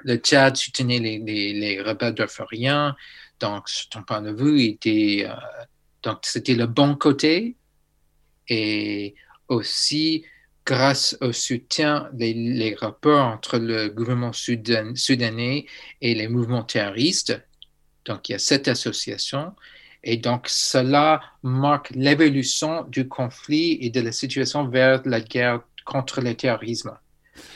le Tchad soutenait les, les, les rebelles darfuriens. Donc, son point de vue était, euh, c'était le bon côté. Et aussi, grâce au soutien des rapports entre le gouvernement soudanais et les mouvements terroristes. Donc, il y a cette association. Et donc, cela marque l'évolution du conflit et de la situation vers la guerre contre le terrorisme.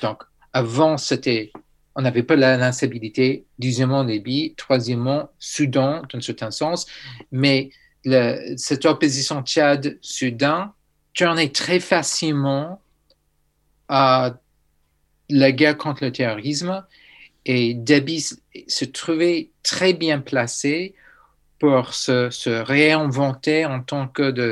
Donc, avant, c'était, on n'avait pas l'instabilité. Deuxièmement, Libye. Troisièmement, Soudan, dans un certain sens. Mais cette opposition Tchad-Soudan tournait très facilement à la guerre contre le terrorisme et Debbie se trouvait très bien placé pour se, réinventer en tant que de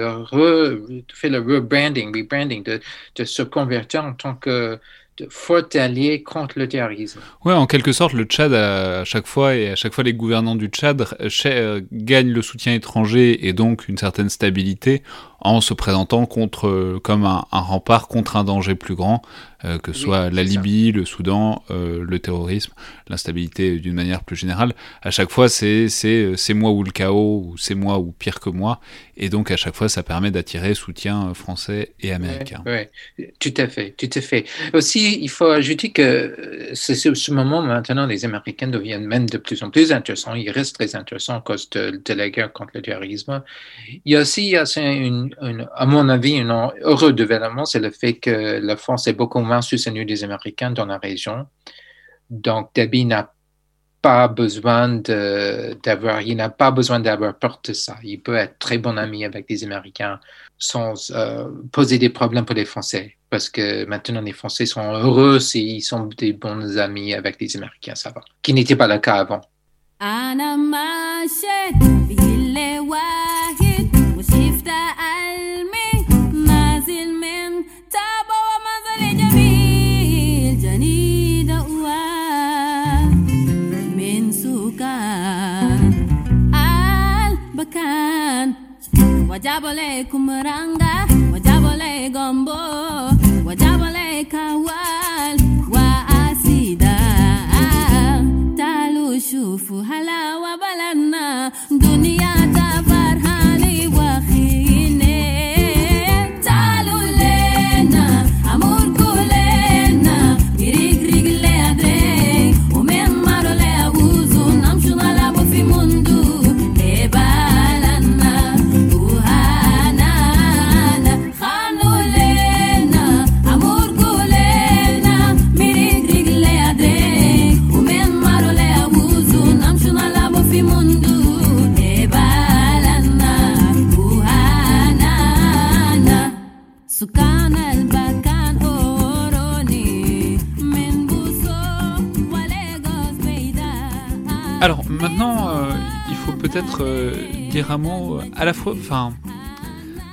faire le rebranding, rebranding, de, se convertir en tant que de fort allié contre le terrorisme. Ouais, en quelque sorte, le Tchad, à chaque fois, et à chaque fois, les gouvernants du Tchad euh, gagnent le soutien étranger et donc une certaine stabilité en se présentant contre, euh, comme un, un rempart contre un danger plus grand, euh, que ce soit la Libye, ça. le Soudan, euh, le terrorisme, l'instabilité d'une manière plus générale. À chaque fois, c'est c'est moi ou le chaos, ou c'est moi ou pire que moi, et donc à chaque fois, ça permet d'attirer soutien français et américain. Oui, ouais. tout à fait, tout à fait. Aussi, il faut ajouter que c'est ce moment maintenant, les Américains deviennent même de plus en plus intéressants. Ils restent très intéressants à cause de, de la guerre contre le terrorisme. Il y a aussi, il y a une, à mon avis, un heureux développement, c'est le fait que la France est beaucoup moins soutenue des Américains dans la région. Donc, Debbie n'a pas besoin d'avoir, il n'a pas besoin d'avoir peur de ça. Il peut être très bon ami avec les Américains sans euh, poser des problèmes pour les Français. Parce que maintenant, les Français sont heureux s'ils sont des bons amis avec les Américains, ça va. Qui n'était pas le cas avant. wajabole kumuranga wajabole gombo wajabole kawa. Euh, à la fois, enfin,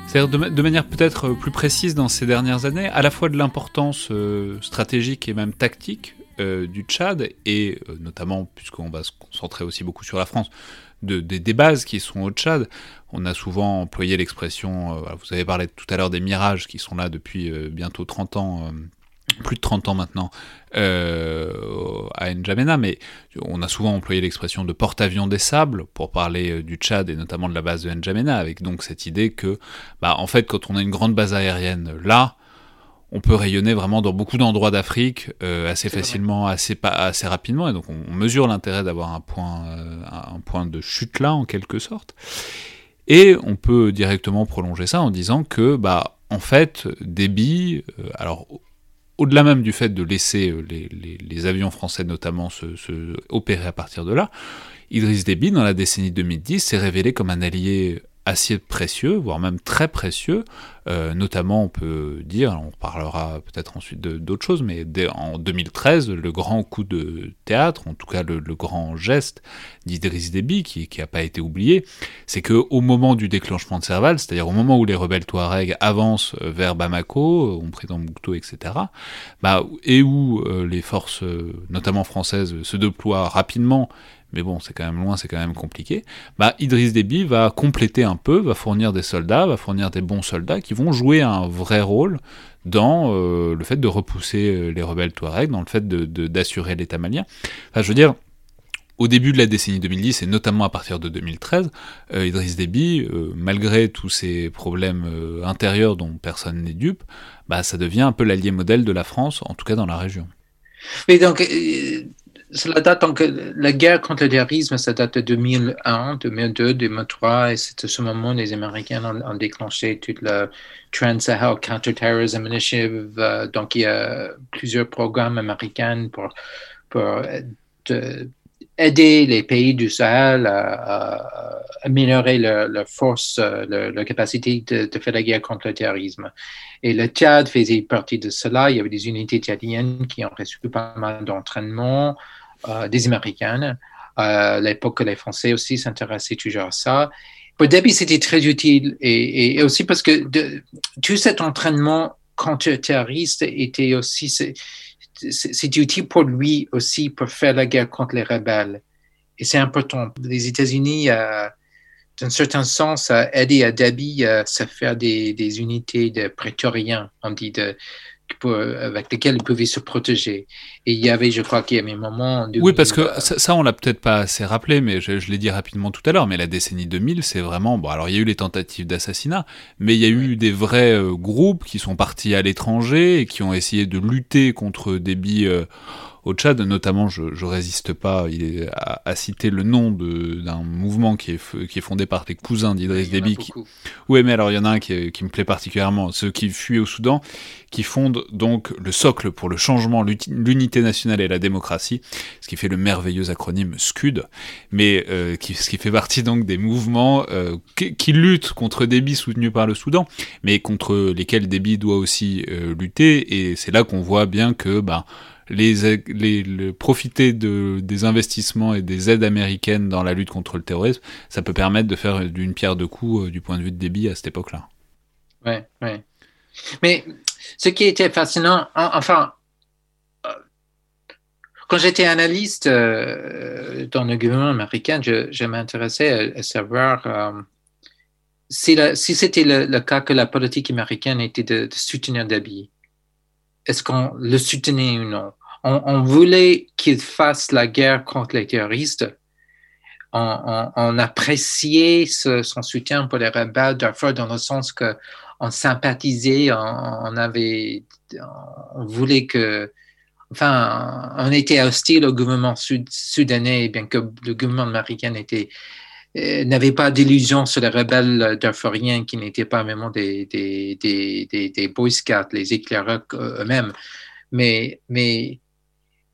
c'est-à-dire de, ma- de manière peut-être euh, plus précise dans ces dernières années, à la fois de l'importance euh, stratégique et même tactique du Tchad, et notamment, puisqu'on va se concentrer aussi beaucoup sur la France, de, des, bases qui sont au Tchad. On a souvent employé l'expression, vous avez parlé tout à l'heure des mirages qui sont là depuis bientôt 30 ans, plus de 30 ans maintenant, euh, à N'Djamena, mais on a souvent employé l'expression de porte-avions des sables pour parler euh, du Tchad et notamment de la base de N'Djamena, avec donc cette idée que, bah, en fait, quand on a une grande base aérienne là, on peut rayonner vraiment dans beaucoup d'endroits d'Afrique euh, assez facilement, assez, assez rapidement, et donc on, on mesure l'intérêt d'avoir un point, euh, un point de chute là, en quelque sorte. Et on peut directement prolonger ça en disant que, bah, en fait, Déby, euh, alors au-delà même du fait de laisser euh, les, avions français notamment se, se opérer à partir de là, Idriss Déby, dans la décennie 2010, s'est révélé comme un allié assez précieux, voire même très précieux. Euh, notamment, on peut dire, on parlera peut-être ensuite d'autres choses, mais en 2013, le grand coup de théâtre, en tout cas le, grand geste d'Idriss Déby, qui n'a pas été oublié, c'est que au moment du déclenchement de Serval, c'est-à-dire au moment où les rebelles Touaregs avancent euh, vers Bamako, ont pris Tombouctou, etc., bah, et où euh, les forces, euh, notamment françaises, se déploient rapidement, mais bon, c'est quand même loin, c'est quand même compliqué, bah, Idriss Déby va compléter un peu, va fournir des soldats, va fournir des bons soldats qui vont jouer un vrai rôle dans euh, le fait de repousser euh, les rebelles Touaregs, dans le fait de- de- d'assurer l'État malien. Enfin, je veux dire, au début de la décennie 2010, et notamment à partir de 2013, euh, Idriss Déby, euh, malgré tous ces problèmes intérieurs dont personne n'est dupe, bah, ça devient un peu l'allié modèle de la France, en tout cas dans la région. Mais donc, cela date donc, la guerre contre le terrorisme, ça date de 2001, 2002, 2003, et c'est à ce moment les Américains ont, déclenché toute la Trans-Sahel Counterterrorism Initiative. euh, donc, il y a plusieurs programmes américains pour, euh, de- aider les pays du Sahel à, améliorer leur, leur force, euh, leur, capacité de, faire la guerre contre le terrorisme. Et le Tchad faisait partie de cela. Il y avait des unités tchadiennes qui ont reçu pas mal d'entraînement, des Américaines. Euh, à l'époque, les Français aussi s'intéressaient toujours à ça. Pour Déby, c'était très utile et, aussi parce que tout cet entraînement contre-terroriste était aussi, c'est utile pour lui aussi pour faire la guerre contre les rebelles. Et c'est important. Les États-Unis, euh, d'un certain sens, a aidé à Déby à se faire des, des unités de prétoriens, on dit, pour- avec lesquelles il pouvait se protéger. Et il y avait, je crois qu'il y avait un moment... en Oui, parce que 2000, ça, ça, on l'a peut-être pas assez rappelé, mais je, je l'ai dit rapidement tout à l'heure, mais la décennie 2000, c'est vraiment... Bon, alors il y a eu les tentatives d'assassinat, mais il y a eu des vrais euh, groupes qui sont partis à l'étranger et qui ont essayé de lutter contre des billes euh, au Tchad, notamment, je, je résiste pas. Il est, à, à citer le nom d'un mouvement qui est, f- qui est fondé par des cousins d'Idriss Déby, qui, oui, mais alors il y en a un qui, est- qui me plaît particulièrement, ceux qui fuient au Soudan, qui fondent donc le socle pour le changement, l'unité nationale et la démocratie, ce qui fait le merveilleux acronyme SCUD, mais euh, qui, ce qui fait partie donc des mouvements euh, qui, qui luttent contre Déby soutenus par le Soudan, mais contre lesquels Déby doit aussi euh, lutter, et c'est là qu'on voit bien que bah, les, les, le- profiter de, des investissements et des aides américaines dans la lutte contre le terrorisme, ça peut permettre de faire d'une pierre deux coups euh, du point de vue de débit à cette époque-là. Ouais, ouais. Mais ce qui était fascinant, en- enfin, euh, quand j'étais analyste euh, dans le gouvernement américain, je, m'intéressais à, savoir si, c'était le, cas que la politique américaine était de, de soutenir Déby. Est-ce qu'on le soutenait ou non? On, voulait qu'il fasse la guerre contre les terroristes. On, appréciait son soutien pour les rebelles Darfur dans le sens que on sympathisait, on, avait, on voulait que, enfin, on était hostile au gouvernement sud, soudanais, bien que le gouvernement américain était, euh, n'avait pas d'illusion sur les rebelles darfuriens qui n'étaient pas vraiment des, des, des, Boy Scouts, les éclaireurs euh, eux-mêmes. Mais,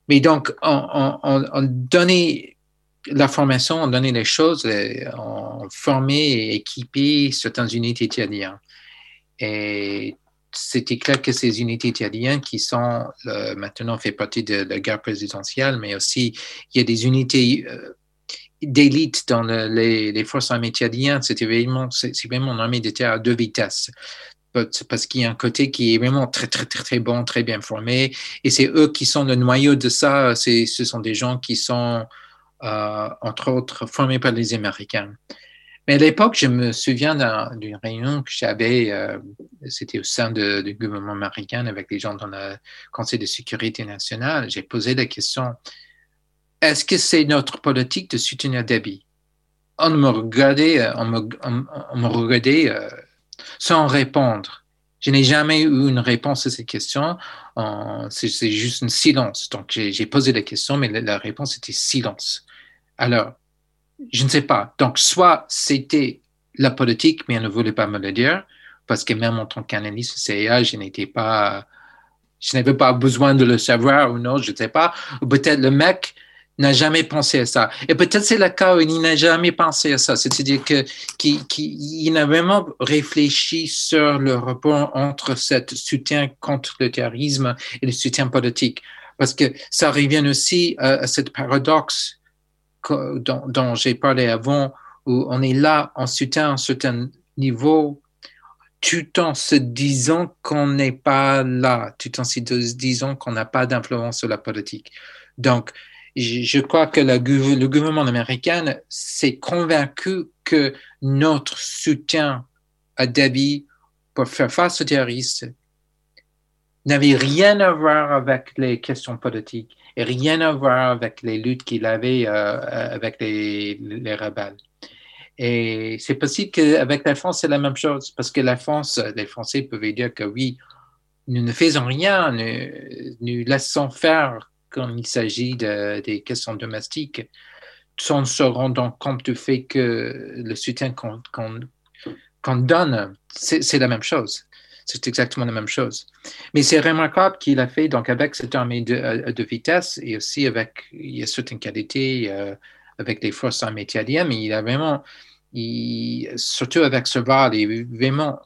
mais donc, on, on, on, on donnait la formation, on donnait les choses, euh, on formait et équipait certaines unités tchadiennes. Et c'était clair que ces unités tchadiennes qui sont euh, maintenant fait partie de la guerre présidentielle, mais aussi il y a des unités euh, d'élite dans le- les, forces armées tchadiennes. C'était vraiment, c'est vraiment une armée terre à deux vitesses. Parce qu'il y a un côté qui est vraiment très, très, très, très bon, très bien formé. Et c'est eux qui sont le noyau de ça. Ce sont des gens qui sont, euh, entre autres, formés par les Américains. Mais à l'époque, je me souviens d'un- d'une réunion que j'avais, euh, c'était au sein du gouvernement américain avec les gens dans le Conseil de sécurité nationale. J'ai posé la question est-ce que c'est notre politique de soutenir Déby On me regardait, euh, on me, regardait sans répondre. Je n'ai jamais eu une réponse à cette question. Euh, C'est juste un silence. Donc, j'ai posé la question, mais la, réponse était silence. Alors, je ne sais pas. Donc, soit c'était la politique, mais on ne voulait pas me le dire, parce que même en tant qu'analyste CIA, je n'étais pas, je n'avais pas besoin de le savoir ou non, je ne sais pas. Ou peut-être le mec n'a jamais pensé à ça. Et peut-être c'est le cas où il n'a jamais pensé à ça. C'est-à-dire que qu'il qu'il- a vraiment réfléchi sur le rapport entre ce soutien contre le terrorisme et le soutien politique. Parce que ça revient aussi à, à cette paradoxe que- dont, dont j'ai parlé avant, où on est là en soutien à un certain niveau, tout en se disant qu'on n'est pas là, tout en se disant qu'on n'a pas d'influence sur la politique. Donc, je crois que le, le gouvernement américain s'est convaincu que notre soutien à Dabi pour faire face aux terroristes n'avait rien à voir avec les questions politiques et rien à voir avec les luttes qu'il avait euh, avec les, les rebelles. Et c'est possible qu'avec la France, c'est la même chose, parce que la France, les Français peuvent dire que oui, nous ne faisons rien, nous laissons faire quand il s'agit de, des questions domestiques, sans se rendant compte du fait que le soutien qu'on donne, c'est la même chose. C'est exactement la même chose. Mais c'est remarquable qu'il a fait donc avec cette armée de, euh, de vitesse et aussi avec il y a certaines qualités euh, avec les forces armées tchadiennes, mais il a vraiment, surtout avec ce VAR, il a vraiment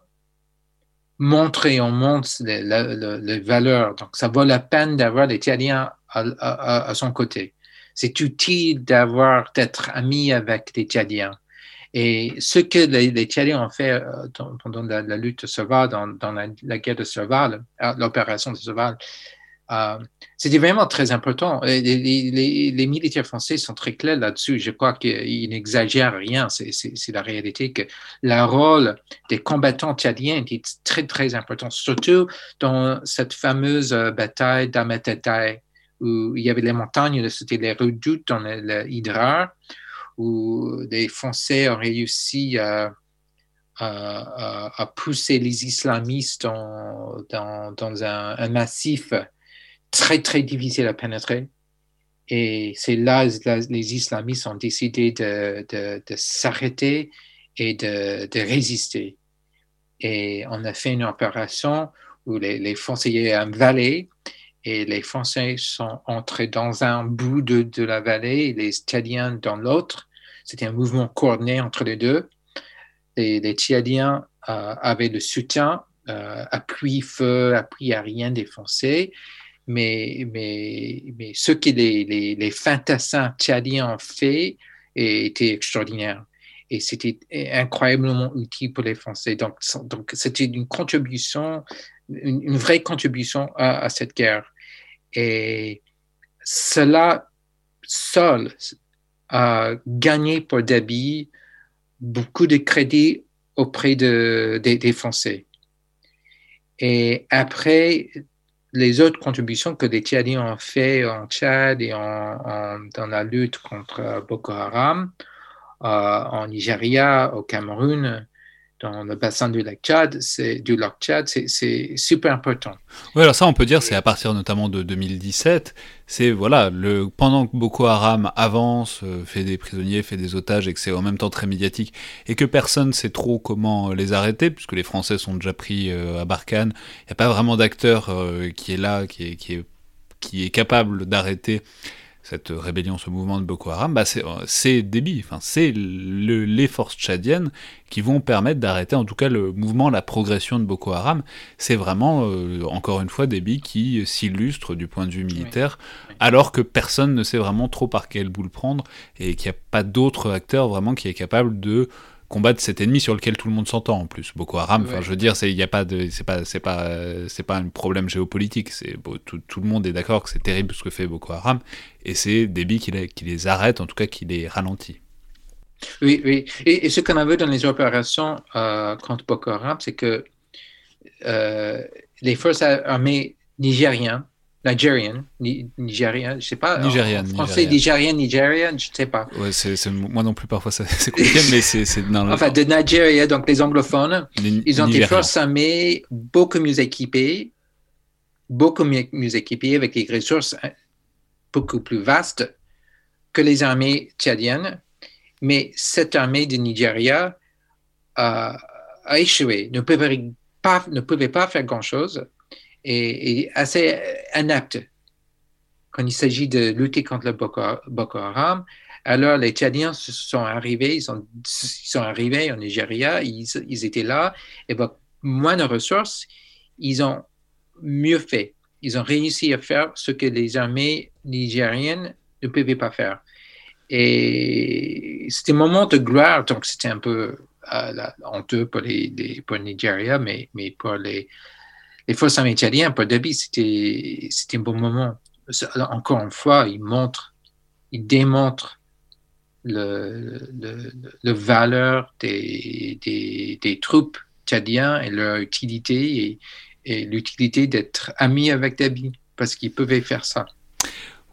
montré au monde les, les- valeurs. Donc, ça vaut la peine d'avoir les Tchadiens à, son côté. C'est utile d'avoir, d'être ami avec les Tchadiens. Et ce que les, Tchadiens ont fait euh, pendant la, lutte de Serval, dans, la, guerre de Serval, euh, l'opération de Serval, euh, c'était vraiment très important. Les, militaires français sont très clairs là-dessus. Je crois qu'ils n'exagèrent rien. C'est- la réalité que le rôle des combattants tchadiens était très, très important, surtout dans cette fameuse euh, bataille d'Ametetai, où il y avait les montagnes, c'était les redoutes dans le, le Hydra, où les Français ont réussi à, pousser les islamistes dans, un, un massif très, très difficile à pénétrer. Et c'est là que les islamistes ont décidé de, s'arrêter et de, résister. Et on a fait une opération où les, Français, il y a une vallée et les Français sont entrés dans un bout de, la vallée et les Tchadiens dans l'autre. C'était un mouvement coordonné entre les deux. Les, les Tchadiens euh, avaient le soutien, euh, appui feu, appui aérien des Français. Mais, mais, mais ce que les fantassins tchadiens ont fait était extraordinaire. Et c'était incroyablement utile pour les Français. Donc, donc c'était une contribution, une, vraie contribution à, cette guerre. Et cela seul a gagné pour Dabi beaucoup de crédit auprès de, des, Français. Et après, les autres contributions que les Tchadiens ont fait en Tchad et en, dans la lutte contre Boko Haram, euh, en Nigeria, au Cameroun, dans le bassin du lac Tchad, c'est du lac Tchad, c'est super important. Oui, alors ça, on peut dire, c'est à partir notamment de 2017. C'est voilà, pendant que Boko Haram avance, euh, fait des prisonniers, fait des otages, et que c'est en même temps très médiatique, et que personne sait trop comment les arrêter, puisque les Français sont déjà pris euh, à Barkhane. Il n'y a pas vraiment d'acteur euh, qui est là, qui est capable d'arrêter cette rébellion, ce mouvement de Boko Haram, bah c'est débit, enfin, c'est le, les forces tchadiennes qui vont permettre d'arrêter en tout cas le mouvement, la progression de Boko Haram. C'est vraiment, euh, encore une fois, débit qui s'illustre du point de vue militaire, oui. alors que personne ne sait vraiment trop par quel bout le prendre et qu'il n'y a pas d'autre acteur vraiment qui est capable de combattre cet ennemi sur lequel tout le monde s'entend en plus. Boko Haram, enfin, ouais. je veux dire, a pas de, c'est pas, c'est pas, c'est pas un problème géopolitique. C'est tout, tout, le monde est d'accord que c'est terrible ce que fait Boko Haram, et c'est Déby qui les, qui les arrête, en tout cas qui les ralentit. Oui, oui. Et, et ce qu'on a vu dans les opérations euh, contre Boko Haram, c'est que euh, les forces armées nigériennes Nigérian, Nigérian, je sais pas. Nigérian, en français, Nigérian, Nigérian, je sais pas. Ouais, c'est, moi non plus, parfois, c'est compliqué, mais c'est. Enfin, de Nigeria, donc les anglophones, les, ils ont des forces armées beaucoup mieux équipées, beaucoup mieux, mieux équipées, avec des ressources beaucoup plus vastes que les armées tchadiennes. Mais cette armée de Nigeria a, a échoué, ne pouvait pas, ne pouvait pas faire grand-chose et, assez inapte quand il s'agit de lutter contre le Boko, Haram, alors les Tchadiens sont arrivés, ils sont, arrivés en Nigeria, ils, étaient là, et avec moins de ressources, ils ont mieux fait. Ils ont réussi à faire ce que les armées nigériennes ne pouvaient pas faire. Et c'était un moment de gloire, donc c'était un peu euh, honteux pour, les- pour le Nigeria, mais, mais pour les, les forces armées tchadiennes, pour Dabi, c'était c'était un bon moment. Encore une fois, il montre, il démontre le, le, le- le valeur des, des, des troupes tchadiens et leur utilité et, et l'utilité d'être amis avec Dabi parce qu'ils pouvaient faire ça.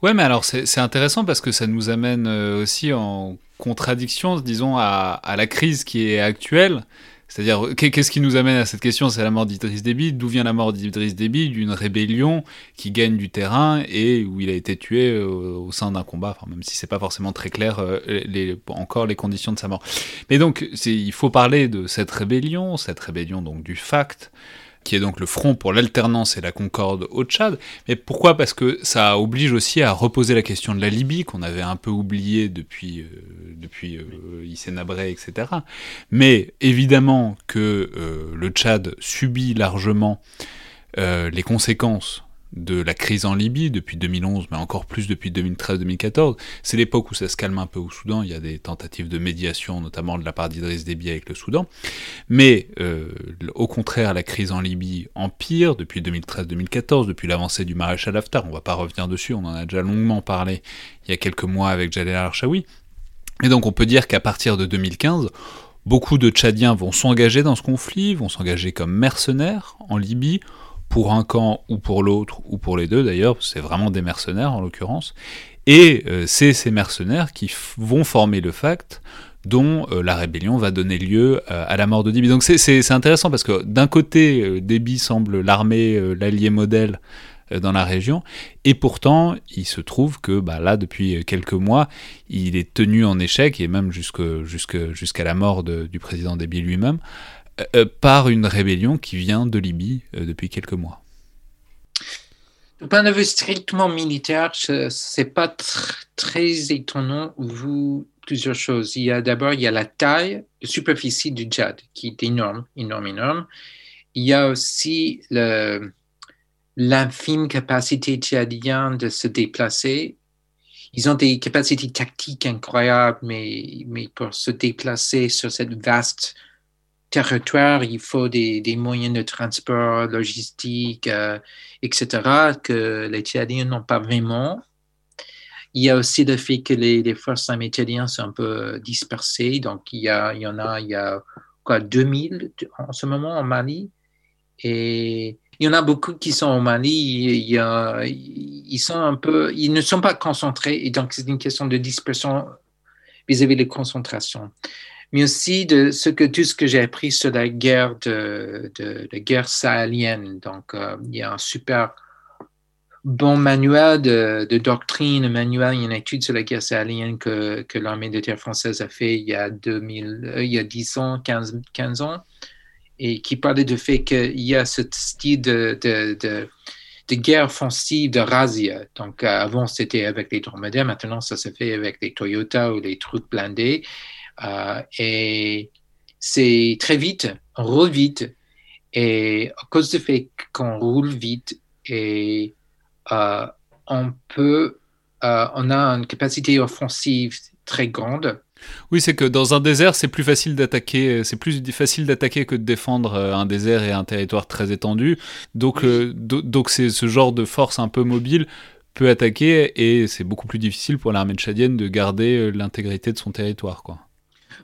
Ouais, mais alors c'est c'est intéressant parce que ça nous amène euh, aussi en contradiction, disons, à, à la crise qui est actuelle. C'est-à-dire, qu'est- qu'est-ce qui nous amène à cette question? C'est la mort d'Idriss Déby. D'où vient la mort d'Idriss Déby? D'une rébellion qui gagne du terrain et où il a été tué euh, au sein d'un combat, même si c'est pas forcément très clair euh, encore les conditions de sa mort. Mais donc, il faut parler de cette rébellion, cette rébellion donc du FACT, qui est donc le Front pour l'alternance et la concorde au Tchad. Mais pourquoi? Parce que ça oblige aussi à reposer la question de la Libye, qu'on avait un peu oublié depuis, euh, depuis euh, Hissène etc. Mais évidemment que euh, le Tchad subit largement euh, les conséquences de la crise en Libye depuis 2011, mais encore plus depuis 2013-2014. C'est l'époque où ça se calme un peu au Soudan. Il y a des tentatives de médiation, notamment de la part d'Idriss Déby avec le Soudan. Mais euh, au contraire, la crise en Libye empire depuis 2013-2014, depuis l'avancée du maréchal Haftar. On va pas revenir dessus, on en a déjà longuement parlé il y a quelques mois avec Jalel Archaoui. Et donc on peut dire qu'à partir de 2015, beaucoup de Tchadiens vont s'engager dans ce conflit, vont s'engager comme mercenaires en Libye, pour un camp ou pour l'autre, ou pour les deux d'ailleurs, c'est vraiment des mercenaires en l'occurrence. Et euh, c'est ces mercenaires qui vont former le FACT, dont euh, la rébellion va donner lieu euh, à la mort de Déby. Donc c'est intéressant parce que d'un côté, Déby semble l'armée, l'allié modèle dans la région, et pourtant il se trouve que bah, là, depuis quelques mois, il est tenu en échec, et même jusqu'à la mort du président Déby lui-même, euh, par une rébellion qui vient de Libye euh, depuis quelques mois. Du point de vue strictement militaire, ce- c'est pas tr- très étonnant vu plusieurs choses. Il y a d'abord il y a la taille, la superficie du Tchad qui est énorme, énorme, énorme. Il y a aussi l'infime capacité tchadienne de se déplacer. Ils ont des capacités tactiques incroyables, mais, mais pour se déplacer sur cette vaste territoire, il faut des, des moyens de transport, logistique, euh, etc., que les Tchadiens n'ont pas vraiment. Il y a aussi le fait que les, forces armées tchadiennes sont un peu dispersées. Donc, il y, a, il y en a, il y a quoi, 2000 en ce moment en Mali. Et il y en a beaucoup qui sont au Mali. Il y a, ils sont un peu, ils ne sont pas concentrés. Et donc, c'est une question de dispersion vis-à-vis de concentration mais aussi de tout ce que j'ai appris sur la guerre de, guerre sahélienne. Donc, euh, il y a un super bon manuel de, doctrine, un manuel, une étude sur la guerre sahélienne que, l'armée de terre française a fait il y a 2000, euh, il y a 10 ans, 15, 15 ans, et qui parlait du fait qu'il y a ce style de guerre offensive de razzia. Donc, euh, avant, c'était avec les dromadaires. Maintenant, ça se fait avec les Toyota ou les trucs blindés. Euh, et c'est très vite, on roule vite. Et à cause du fait qu'on roule vite, et euh, on peut, euh, on a une capacité offensive très grande. Oui, c'est que dans un désert, c'est plus facile d'attaquer, c'est plus facile d'attaquer que de défendre un désert et un territoire très étendu. Donc, oui. euh, donc c'est ce genre de force un peu mobile peut attaquer et c'est beaucoup plus difficile pour l'armée tchadienne de garder l'intégrité de son territoire, quoi.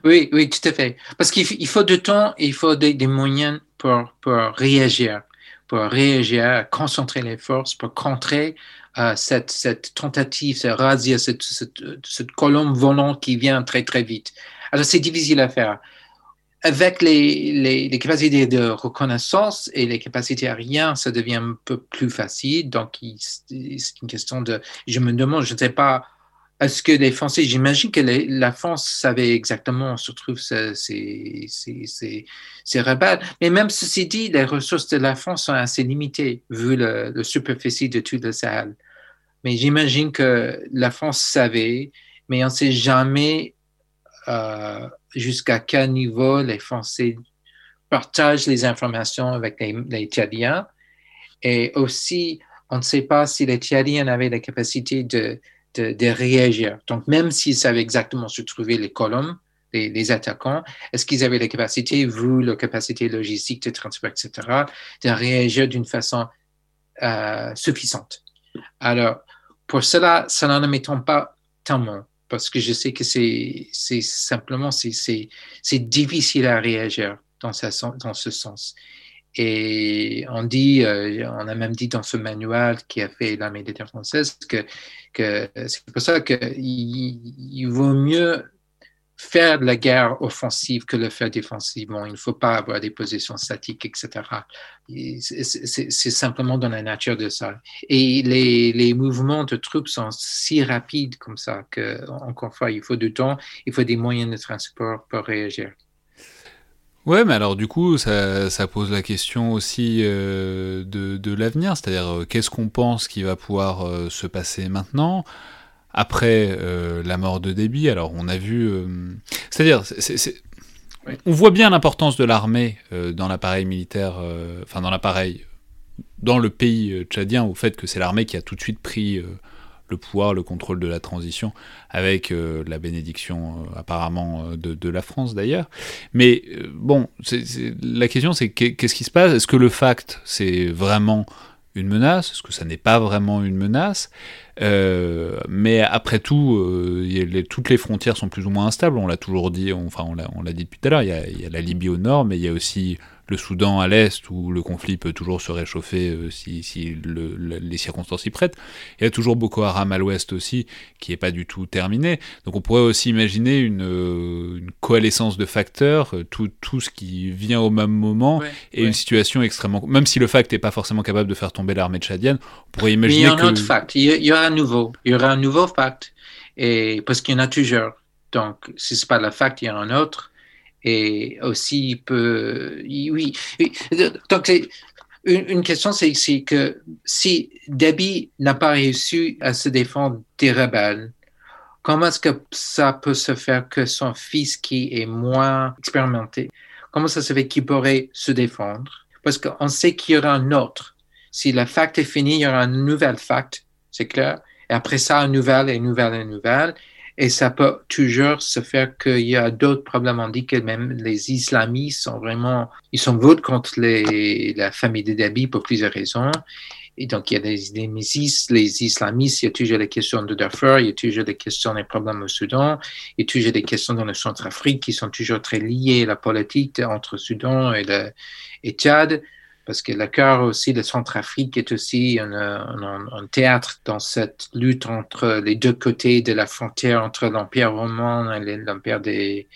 Oui, oui, tout à fait. Parce qu'il faut du temps et il faut des, moyens pour, pour, réagir, pour réagir, concentrer les forces, pour contrer euh, cette, cette, tentative, cette razzia, cette, cette, cette, volante qui vient très, très vite. Alors, c'est difficile à faire. Avec les, les, les, capacités de reconnaissance et les capacités aériennes, ça devient un peu plus facile. Donc, c'est une question de... Je me demande, je ne sais pas est-ce que les Français, j'imagine que la France savait exactement où se trouvent ces, ces, mais même ceci dit, les ressources de la France sont assez limitées vu le superficie de tout le Sahel. Mais j'imagine que la France savait, mais on ne sait jamais euh, jusqu'à quel niveau les Français partagent les informations avec les, les Tchadiens. Et aussi, on ne sait pas si les Tchadiens avaient la capacité de, de, réagir. Donc, même s'ils savaient exactement se trouvaient les colonnes, les, attaquants, est-ce qu'ils avaient la capacité, vu leur capacité logistique de transport, etc., de réagir d'une façon euh, suffisante? Alors, pour cela, cela ne m'étonne pas tellement, parce que je sais que c'est simplement, c'est- difficile à réagir dans ce sens. Et on dit, euh, on a même dit dans ce manuel qui a fait de terre française que, que c'est pour ça qu'il il vaut mieux faire la guerre offensive que le faire défensivement. Il ne faut pas avoir des positions statiques, etc. Et C'est simplement dans la nature de ça. Et les, les mouvements de troupes sont si rapides comme ça que, encore une fois, il faut du temps, il faut des moyens de transport pour réagir. Ouais, mais alors du coup, ça, ça pose la question aussi euh, de, de l'avenir, c'est-à-dire euh, qu'est-ce qu'on pense qui va pouvoir euh, se passer maintenant après la mort de Déby? Alors on a vu, c'est-à-dire, Oui. on voit bien l'importance de l'armée dans l'appareil militaire, enfin dans l'appareil, dans le pays tchadien, au fait que c'est l'armée qui a tout de suite pris le pouvoir, le contrôle de la transition, avec euh, la bénédiction euh, apparemment euh, de, la France d'ailleurs. Mais bon, la question c'est qu'est- qu'est-ce qui se passe? Est-ce que le fact c'est vraiment une menace? Est-ce que ça n'est pas vraiment une menace? Mais après tout, toutes les frontières sont plus ou moins instables. On l'a toujours dit, enfin on l'a dit depuis tout à l'heure. Il y a la Libye au nord, mais il y a aussi le Soudan à l'est où le conflit peut toujours se réchauffer euh, si, si le- le- les circonstances y prêtent. Il y a toujours Boko Haram à l'ouest aussi, qui n'est pas du tout terminé. Donc on pourrait aussi imaginer une, euh, une coalescence de facteurs, euh, tout, tout ce qui vient au même moment, Ouais, et ouais. une situation extrêmement... Même si le fact n'est pas forcément capable de faire tomber l'armée tchadienne, on pourrait Mais il y imaginer un autre fact. Il y, a- il y aura un nouveau. Il y aura un nouveau fact. Et, parce qu'il y en a toujours. Donc, si ce n'est pas le fact, il y en a un autre. Et aussi, il peut. oui. oui. Donc, une, question, c'est que si Dabi n'a pas réussi à se défendre des rebelles, comment est-ce que ça peut se faire que son fils, qui est moins expérimenté, comment ça se fait qu'il pourrait se défendre? Parce qu'on sait qu'il y aura un autre. Si le fact est fini, il y aura un nouvel fact, c'est clair. Et après ça, une nouvelle, et une nouvelle, et une nouvelle. Et ça peut toujours se faire qu'il y a d'autres problèmes. On dit que même les islamistes sont vraiment, ils sont votes contre les, la famille de Dabi pour plusieurs raisons. Et donc, il y a les, les, mésis- les islamistes, il y a toujours les questions de Darfur, il y a toujours des questions des problèmes au Soudan, il y a toujours des questions dans le centre-Afrique qui sont toujours très liées à la politique entre Soudan et, le, et Tchad parce que le cœur aussi, le Centrafrique est aussi un, théâtre dans cette lutte entre les deux côtés de la frontière entre l'Empire romain et le- l'Empire des,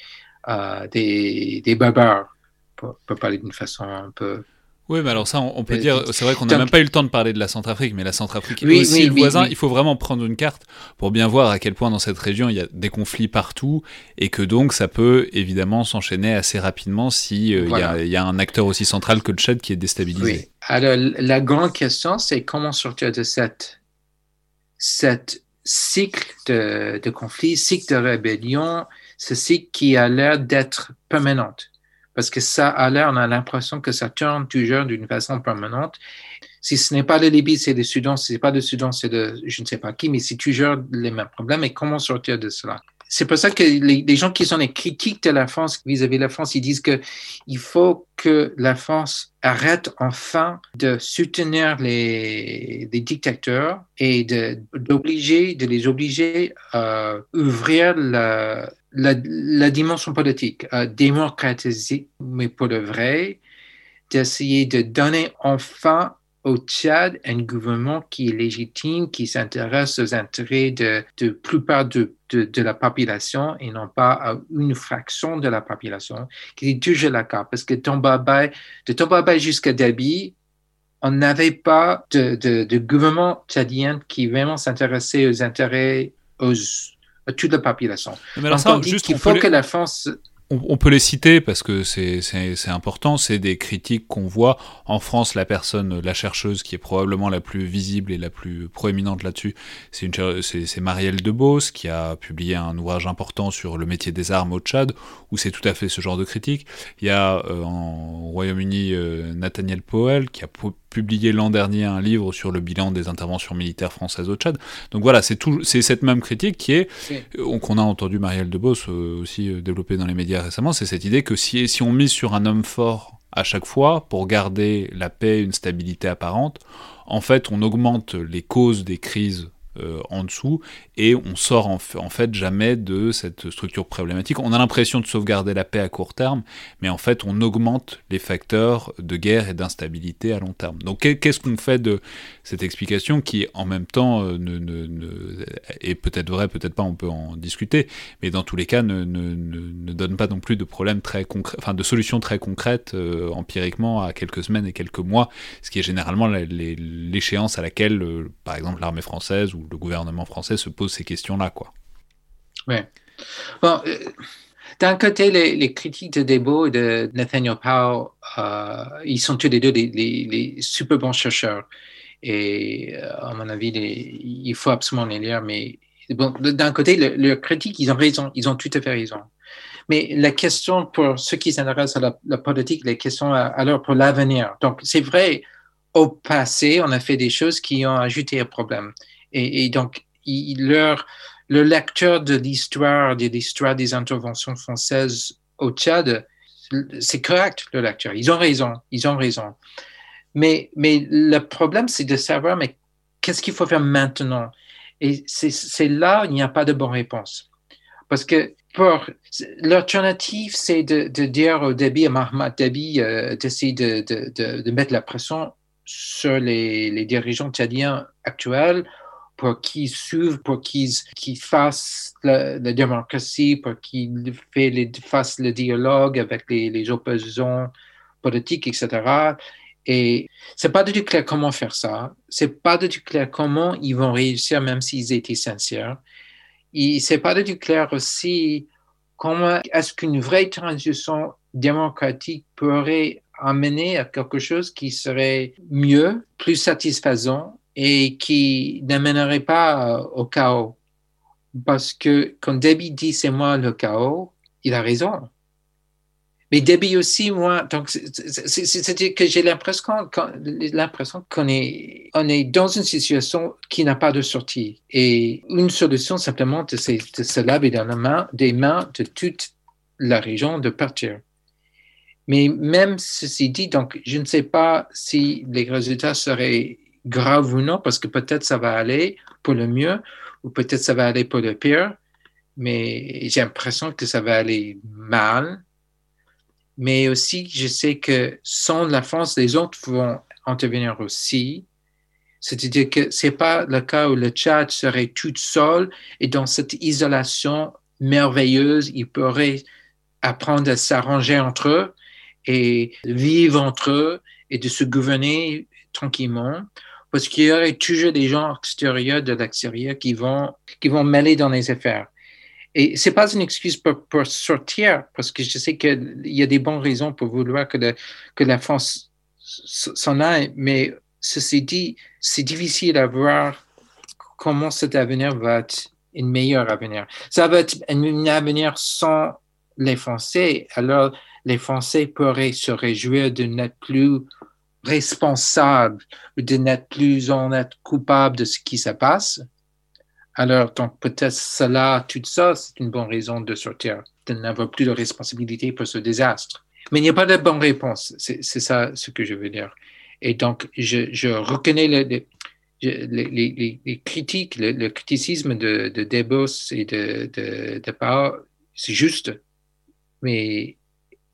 euh, des, barbares, pour parler d'une façon un peu... Oui, mais alors ça, on, on peut Euh, dire, c'est vrai qu'on n'a même pas eu le temps de parler de la Centrafrique, mais la Centrafrique est aussi oui, le oui, voisin. Il faut vraiment prendre une carte pour bien voir à quel point dans cette région il y a des conflits partout et que donc ça peut évidemment s'enchaîner assez rapidement si euh, il y a- Voilà. il y, a un acteur aussi central que le Tchad qui est déstabilisé. Oui. Alors, la grande question, c'est comment sortir de cette, cette cycle de, de conflit, cycle de rébellion, ce cycle qui a l'air d'être permanente. Parce que ça a l'air, on a l'impression que ça tourne toujours d'une façon permanente. Si ce n'est pas le Libye, c'est le Soudan. Si ce n'est pas le Soudan, c'est de je ne sais pas qui, mais c'est toujours les mêmes problèmes. Et comment sortir de cela? C'est pour ça que les, gens qui sont les critiques de la France vis-à-vis de la France, ils disent que il faut que la France arrête enfin de soutenir les, dictateurs et d'obliger, de les obliger à ouvrir la, la, la dimension politique, à démocratiser, mais pour le vrai, d'essayer de donner enfin au Tchad un gouvernement qui est légitime, qui s'intéresse aux intérêts de, de plupart de, de, la population et non pas à une fraction de la population, qui est toujours le cas. Parce que de Tombabay jusqu'à Dabi, on n'avait pas de, de, de gouvernement tchadien qui vraiment s'intéressait aux intérêts aux, toute la population. Mais alors ça, juste on faut peut que la France... on, peut les citer parce que c'est important. C'est des critiques qu'on voit en France. La personne, la chercheuse qui est probablement la plus visible et la plus proéminente là-dessus, c'est Marielle Debos qui a publié un ouvrage important sur le métier des armes au Tchad, où c'est tout à fait ce genre de critique. Il y a euh, en au Royaume-Uni euh, Nathaniel Powell qui a publié l'an dernier un livre sur le bilan des interventions militaires françaises au Tchad. Donc voilà, c'est tout, c'est cette même critique qui est Oui. euh, qu'on a entendu Marielle Debos euh, aussi euh, développer dans les médias récemment, c'est cette idée que si, si on mise sur un homme fort à chaque fois pour garder la paix, une stabilité apparente, en fait, on augmente les causes des crises euh, en dessous et on sort en, fa- en fait jamais de cette structure problématique. On a l'impression de sauvegarder la paix à court terme, mais en fait, on augmente les facteurs de guerre et d'instabilité à long terme. Donc, qu'est- qu'est-ce qu'on fait de cette explication qui, en même temps, euh, ne, est peut-être vraie, peut-être pas, on peut en discuter, mais dans tous les cas, ne, ne- ne- ne donne pas non plus de problèmes très concrets, enfin de solutions très concrètes euh, empiriquement à quelques semaines et quelques mois, ce qui est généralement l'échéance à laquelle, euh, par exemple, l'armée française ou le gouvernement français se pose ces questions-là, quoi. D'un côté, les, critiques de Debo et de Nathaniel Powell, ils sont tous les deux des super bons chercheurs. Et euh, à mon avis, il faut absolument les lire. Mais bon, d'un côté, le, le critique, ils ont raison, ils ont tout à fait raison. Mais la question pour ceux qui s'intéressent à la, politique, les questions à- alors pour l'avenir. Donc, c'est vrai, au passé, on a fait des choses qui ont ajouté un problème. Et, donc, leur, le lecteur de l'histoire, de l'histoire des interventions françaises au Tchad, c'est correct, le lecteur. Ils ont raison, ils ont raison. Mais, le problème, c'est de savoir, mais qu'est-ce qu'il faut faire maintenant? Et c'est- là, il n'y a pas de bonne réponse. Parce que l'alternative, c'est de, dire au Déby, à Mahamat Déby, euh, d'essayer de, mettre la pression sur les, dirigeants tchadiens actuels pour qu'ils suivent, pour qu'ils fassent la, démocratie, pour qu'ils fassent le dialogue avec les, les opposants politiques, etc. Et c'est pas du tout clair comment faire ça. C'est pas du tout clair comment ils vont réussir, même s'ils étaient sincères. Et c'est pas du tout clair aussi comment est-ce qu'une vraie transition démocratique pourrait amener à quelque chose qui serait mieux, plus satisfaisant et qui n'amènerait pas euh, au chaos. Parce que quand Debbie dit c'est moi le chaos, il a raison. Mais Debbie aussi, moi, donc c'est- c'est- c'est- c'est-à-dire que j'ai l'impression l'impression qu'on est, on est dans une situation qui n'a pas de sortie. Et une solution simplement, de, c'est de se laver dans la main, des mains de toute la région de partir. Mais même ceci dit, donc je ne sais pas si les résultats seraient graves ou non, parce que peut-être ça va aller pour le mieux, ou peut-être ça va aller pour le pire, mais j'ai l'impression que ça va aller mal. Mais aussi, je sais que sans la France, les autres vont intervenir aussi. C'est-à-dire que c'est pas le cas où le Tchad serait tout seul et dans cette isolation merveilleuse, ils pourraient apprendre à s'arranger entre eux et vivre entre eux et de se gouverner tranquillement parce qu'il y aurait toujours des gens extérieurs de l'extérieur qui vont, qui vont mêler dans les affaires. Et c'est pas une excuse pour, sortir, parce que je sais qu'il y a des bonnes raisons pour vouloir que, que la France s'en aille, mais ceci dit, c'est difficile à voir comment cet avenir va être un meilleur avenir. Ça va être un avenir sans les Français, alors les Français pourraient se réjouir de n'être plus responsables, de n'être plus en être coupables de ce qui se passe. Alors, donc, peut-être cela, tout ça, c'est une bonne raison de sortir, de n'avoir plus de responsabilité pour ce désastre. Mais il n'y a pas de bonne réponse. C'est ça ce que je veux dire. Et donc, je, reconnais les, critiques, le, le criticisme de, de Debos et de, de, c'est juste. Mais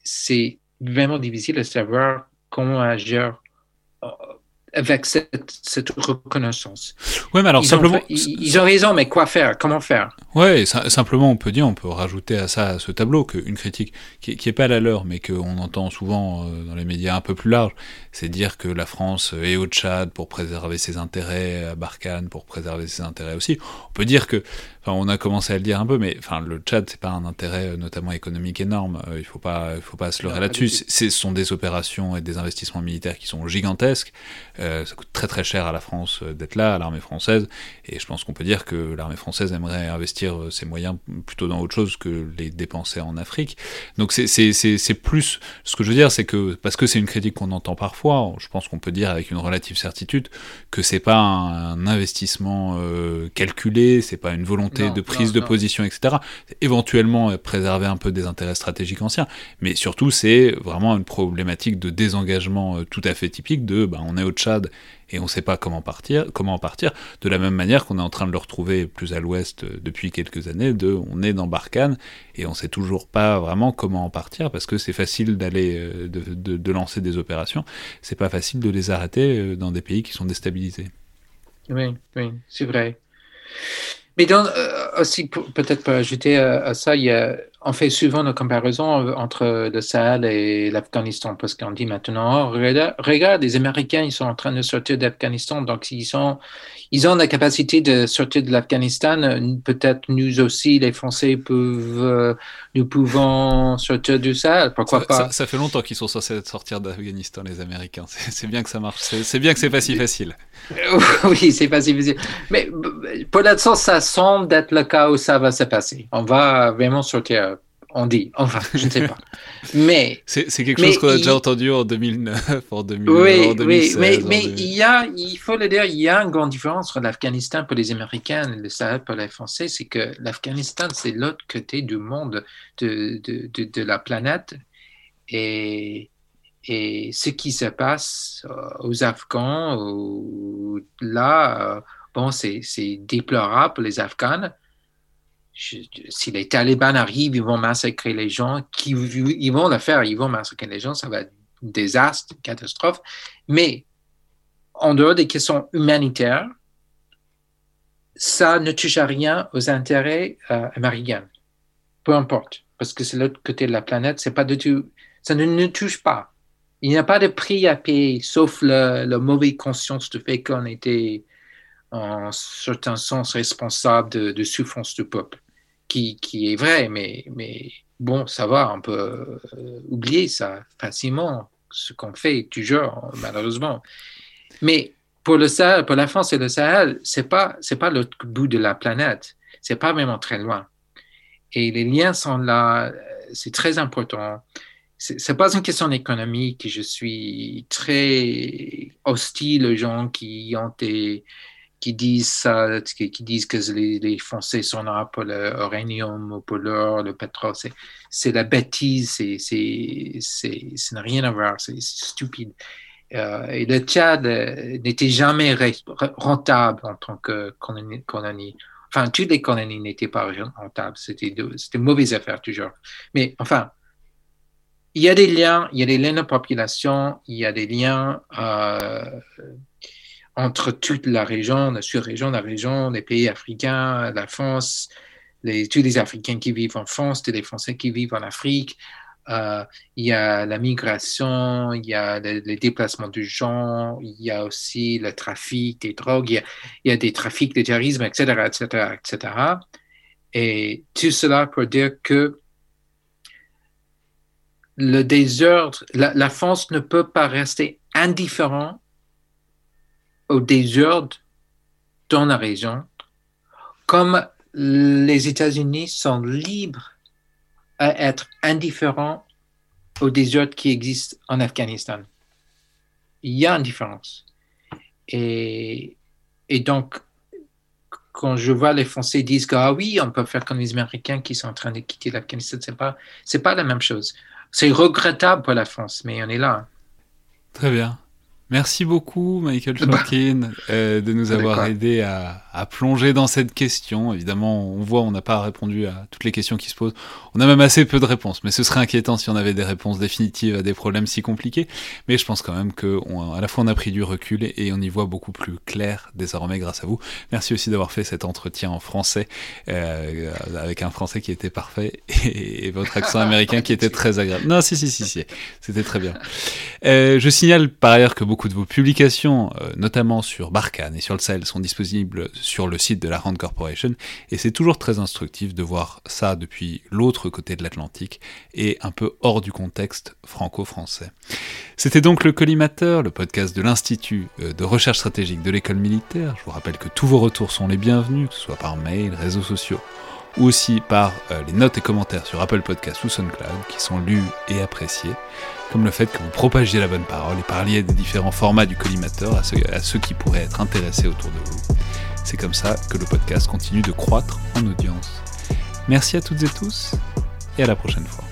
c'est vraiment difficile de savoir comment agir euh, avec cette, cette reconnaissance. Ouais, mais alors ils, simplement. ont, ils, ont raison, mais quoi faire? Comment faire? Ça- simplement, on peut dire, on peut rajouter à ça, à ce tableau, qu'une critique qui, qui est pas la leur, mais qu'on entend souvent euh, dans les médias un peu plus larges, c'est dire que la France est au Tchad pour préserver ses intérêts, à Barkhane pour préserver ses intérêts aussi. On peut dire que, enfin, on a commencé à le dire un peu, mais enfin, le Tchad, c'est pas un intérêt euh, notamment économique énorme. Euh, il faut pas, il faut pas se leurrer là-dessus. Ce sont des opérations et des investissements militaires qui sont gigantesques. Euh, ça coûte très très cher à la France euh, d'être là, à l'armée française. Et je pense qu'on peut dire que l'armée française aimerait investir euh, ses moyens plutôt dans autre chose que les dépenser en Afrique. Donc c'est- plus... Ce que je veux dire, c'est que, parce que c'est une critique qu'on entend parfois, je pense qu'on peut dire avec une relative certitude que c'est pas un, un investissement euh, calculé, c'est pas une volonté Non, de prise non, de non. position, etc. Éventuellement euh, préserver un peu des intérêts stratégiques anciens, mais surtout c'est vraiment une problématique de désengagement euh, tout à fait typique de bah, on est au Tchad et on ne sait pas comment partir, comment en partir, de la même manière qu'on est en train de le retrouver plus à l'ouest euh, depuis quelques années, de on est dans Barkhane et on sait toujours pas vraiment comment en partir parce que c'est facile d'aller euh, de, lancer des opérations, c'est pas facile de les arrêter euh, dans des pays qui sont déstabilisés. Oui, oui, c'est vrai. Mais dans, aussi, peut-être pour ajouter à, à ça, il y a, on fait souvent la comparaison entre le Sahel et l'Afghanistan parce qu'on dit maintenant, oh, regarde, les Américains, ils sont en train de sortir d'Afghanistan, donc ils, sont, ils ont la capacité de sortir de l'Afghanistan. euh, Peut-être nous aussi, les Français, peuvent, euh, nous pouvons sortir du Sahel, pourquoi Ça, pas? ça- ça fait longtemps qu'ils sont censés sortir d'Afghanistan, les Américains. C'est bien que ça marche. C'est bien que c'est pas si facile. Oui, c'est pas si facile. Mais pour l'instant, ça semble être le cas où ça va se passer. On va vraiment sortir, on dit, enfin, je ne sais pas. Mais, C'est quelque Mais chose qu'on a il- déjà entendu en 2009, en, 2000, oui, en 2016. oui, mais, mais 2000. il y a, il faut le dire, il y a une grande différence entre l'Afghanistan pour les Américains et le Sahel pour les Français, c'est que l'Afghanistan, c'est l'autre côté du monde, de, de, de, de la planète. Et, et ce qui se passe euh, aux Afghans, là, euh, bon, c'est c'est déplorable pour les Afghans. Je- si les talibans arrivent, ils vont massacrer les gens, ils vont le faire, ils vont massacrer les gens, ça va être un désastre, une catastrophe. Mais en dehors des questions humanitaires, ça ne touche à rien aux intérêts euh, américains. Peu importe, parce que c'est l'autre côté de la planète, c'est pas ça ne nous touche pas. Il n'y a pas de prix à payer, sauf le, la mauvaise conscience du fait qu'on était en certain sens responsable de, de souffrance du peuple, qui, qui est vrai, mais, mais bon, ça va, on peut euh, oublier ça facilement, ce qu'on fait toujours, malheureusement. Mais pour le Sahel, pour la France et le Sahel, c'est pas pas l'autre bout de la planète, c'est pas vraiment très loin. Et les liens sont là, c'est très important. C'est pas une question économique. Je suis très hostile aux gens qui ont des qui disent ça, qui, disent que les, les Français sont là pour l'uranium ou pour l'or, le pétrole. C'est, la bêtise, ça n'a rien à voir, c'est, stupide. Euh, et le Tchad euh, n'était jamais re- rentable en tant que colonie. colonie. Enfin, toutes les colonies n'étaient pas rentables, c'était une mauvaise affaire toujours. Mais enfin, il y a des liens, il y a des liens de population, il y a des liens euh, entre toute la région, la sur-région, la région, les pays africains, la France, les, tous les Africains qui vivent en France, tous les Français qui vivent en Afrique. Euh, il y a la migration, il y a le, le, déplacement de gens, il y a aussi le trafic des drogues, il y a, des trafics de terrorisme, etc., etc., etc. Et tout cela pour dire que le désordre, la, la France ne peut pas rester indifférent au désordre dans la région, comme les États-Unis sont libres à être indifférents au désordre qui existe en Afghanistan. Il y a une différence. Et, donc, quand je vois les Français disent que ah oui, on peut faire comme les Américains qui sont en train de quitter l'Afghanistan, c'est pas pas la même chose. C'est regrettable pour la France, mais on est là. Très bien. Merci beaucoup, Michael Shorkin, euh, de nous avoir aidé à, à plonger dans cette question. Évidemment, on voit, on n'a pas répondu à toutes les questions qui se posent. On a même assez peu de réponses, mais ce serait inquiétant si on avait des réponses définitives à des problèmes si compliqués. Mais je pense quand même que on- à la fois on a pris du recul et, et on y voit beaucoup plus clair désormais grâce à vous. Merci aussi d'avoir fait cet entretien en français euh, avec un français qui était parfait et, et votre accent américain qui était très agréable. Non, si, si, si, si, c'était très bien. Euh, je signale par ailleurs que beaucoup de vos publications, euh, notamment sur Barkhane et sur le Sahel, sont disponibles sur le site de la Rand Corporation, et c'est toujours très instructif de voir ça depuis l'autre côté de l'Atlantique et un peu hors du contexte franco-français. C'était donc le Collimateur, le podcast de l'Institut euh, de recherche stratégique de l'école militaire. Je vous rappelle que tous vos retours sont les bienvenus, que ce soit par mail, réseaux sociaux, ou aussi par euh, les notes et commentaires sur Apple Podcasts ou SoundCloud, qui sont lus et appréciés comme le fait que vous propagiez la bonne parole et parliez des différents formats du collimateur à ceux, à ceux qui pourraient être intéressés autour de vous. C'est comme ça que le podcast continue de croître en audience. Merci à toutes et tous et à la prochaine fois.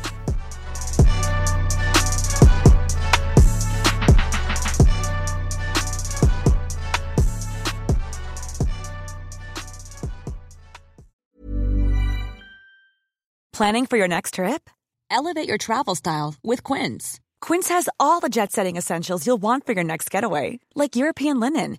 Planning for your next trip? Elevate your travel style with Quince. Quince has all the jet setting essentials you'll want for your next getaway, like European linen,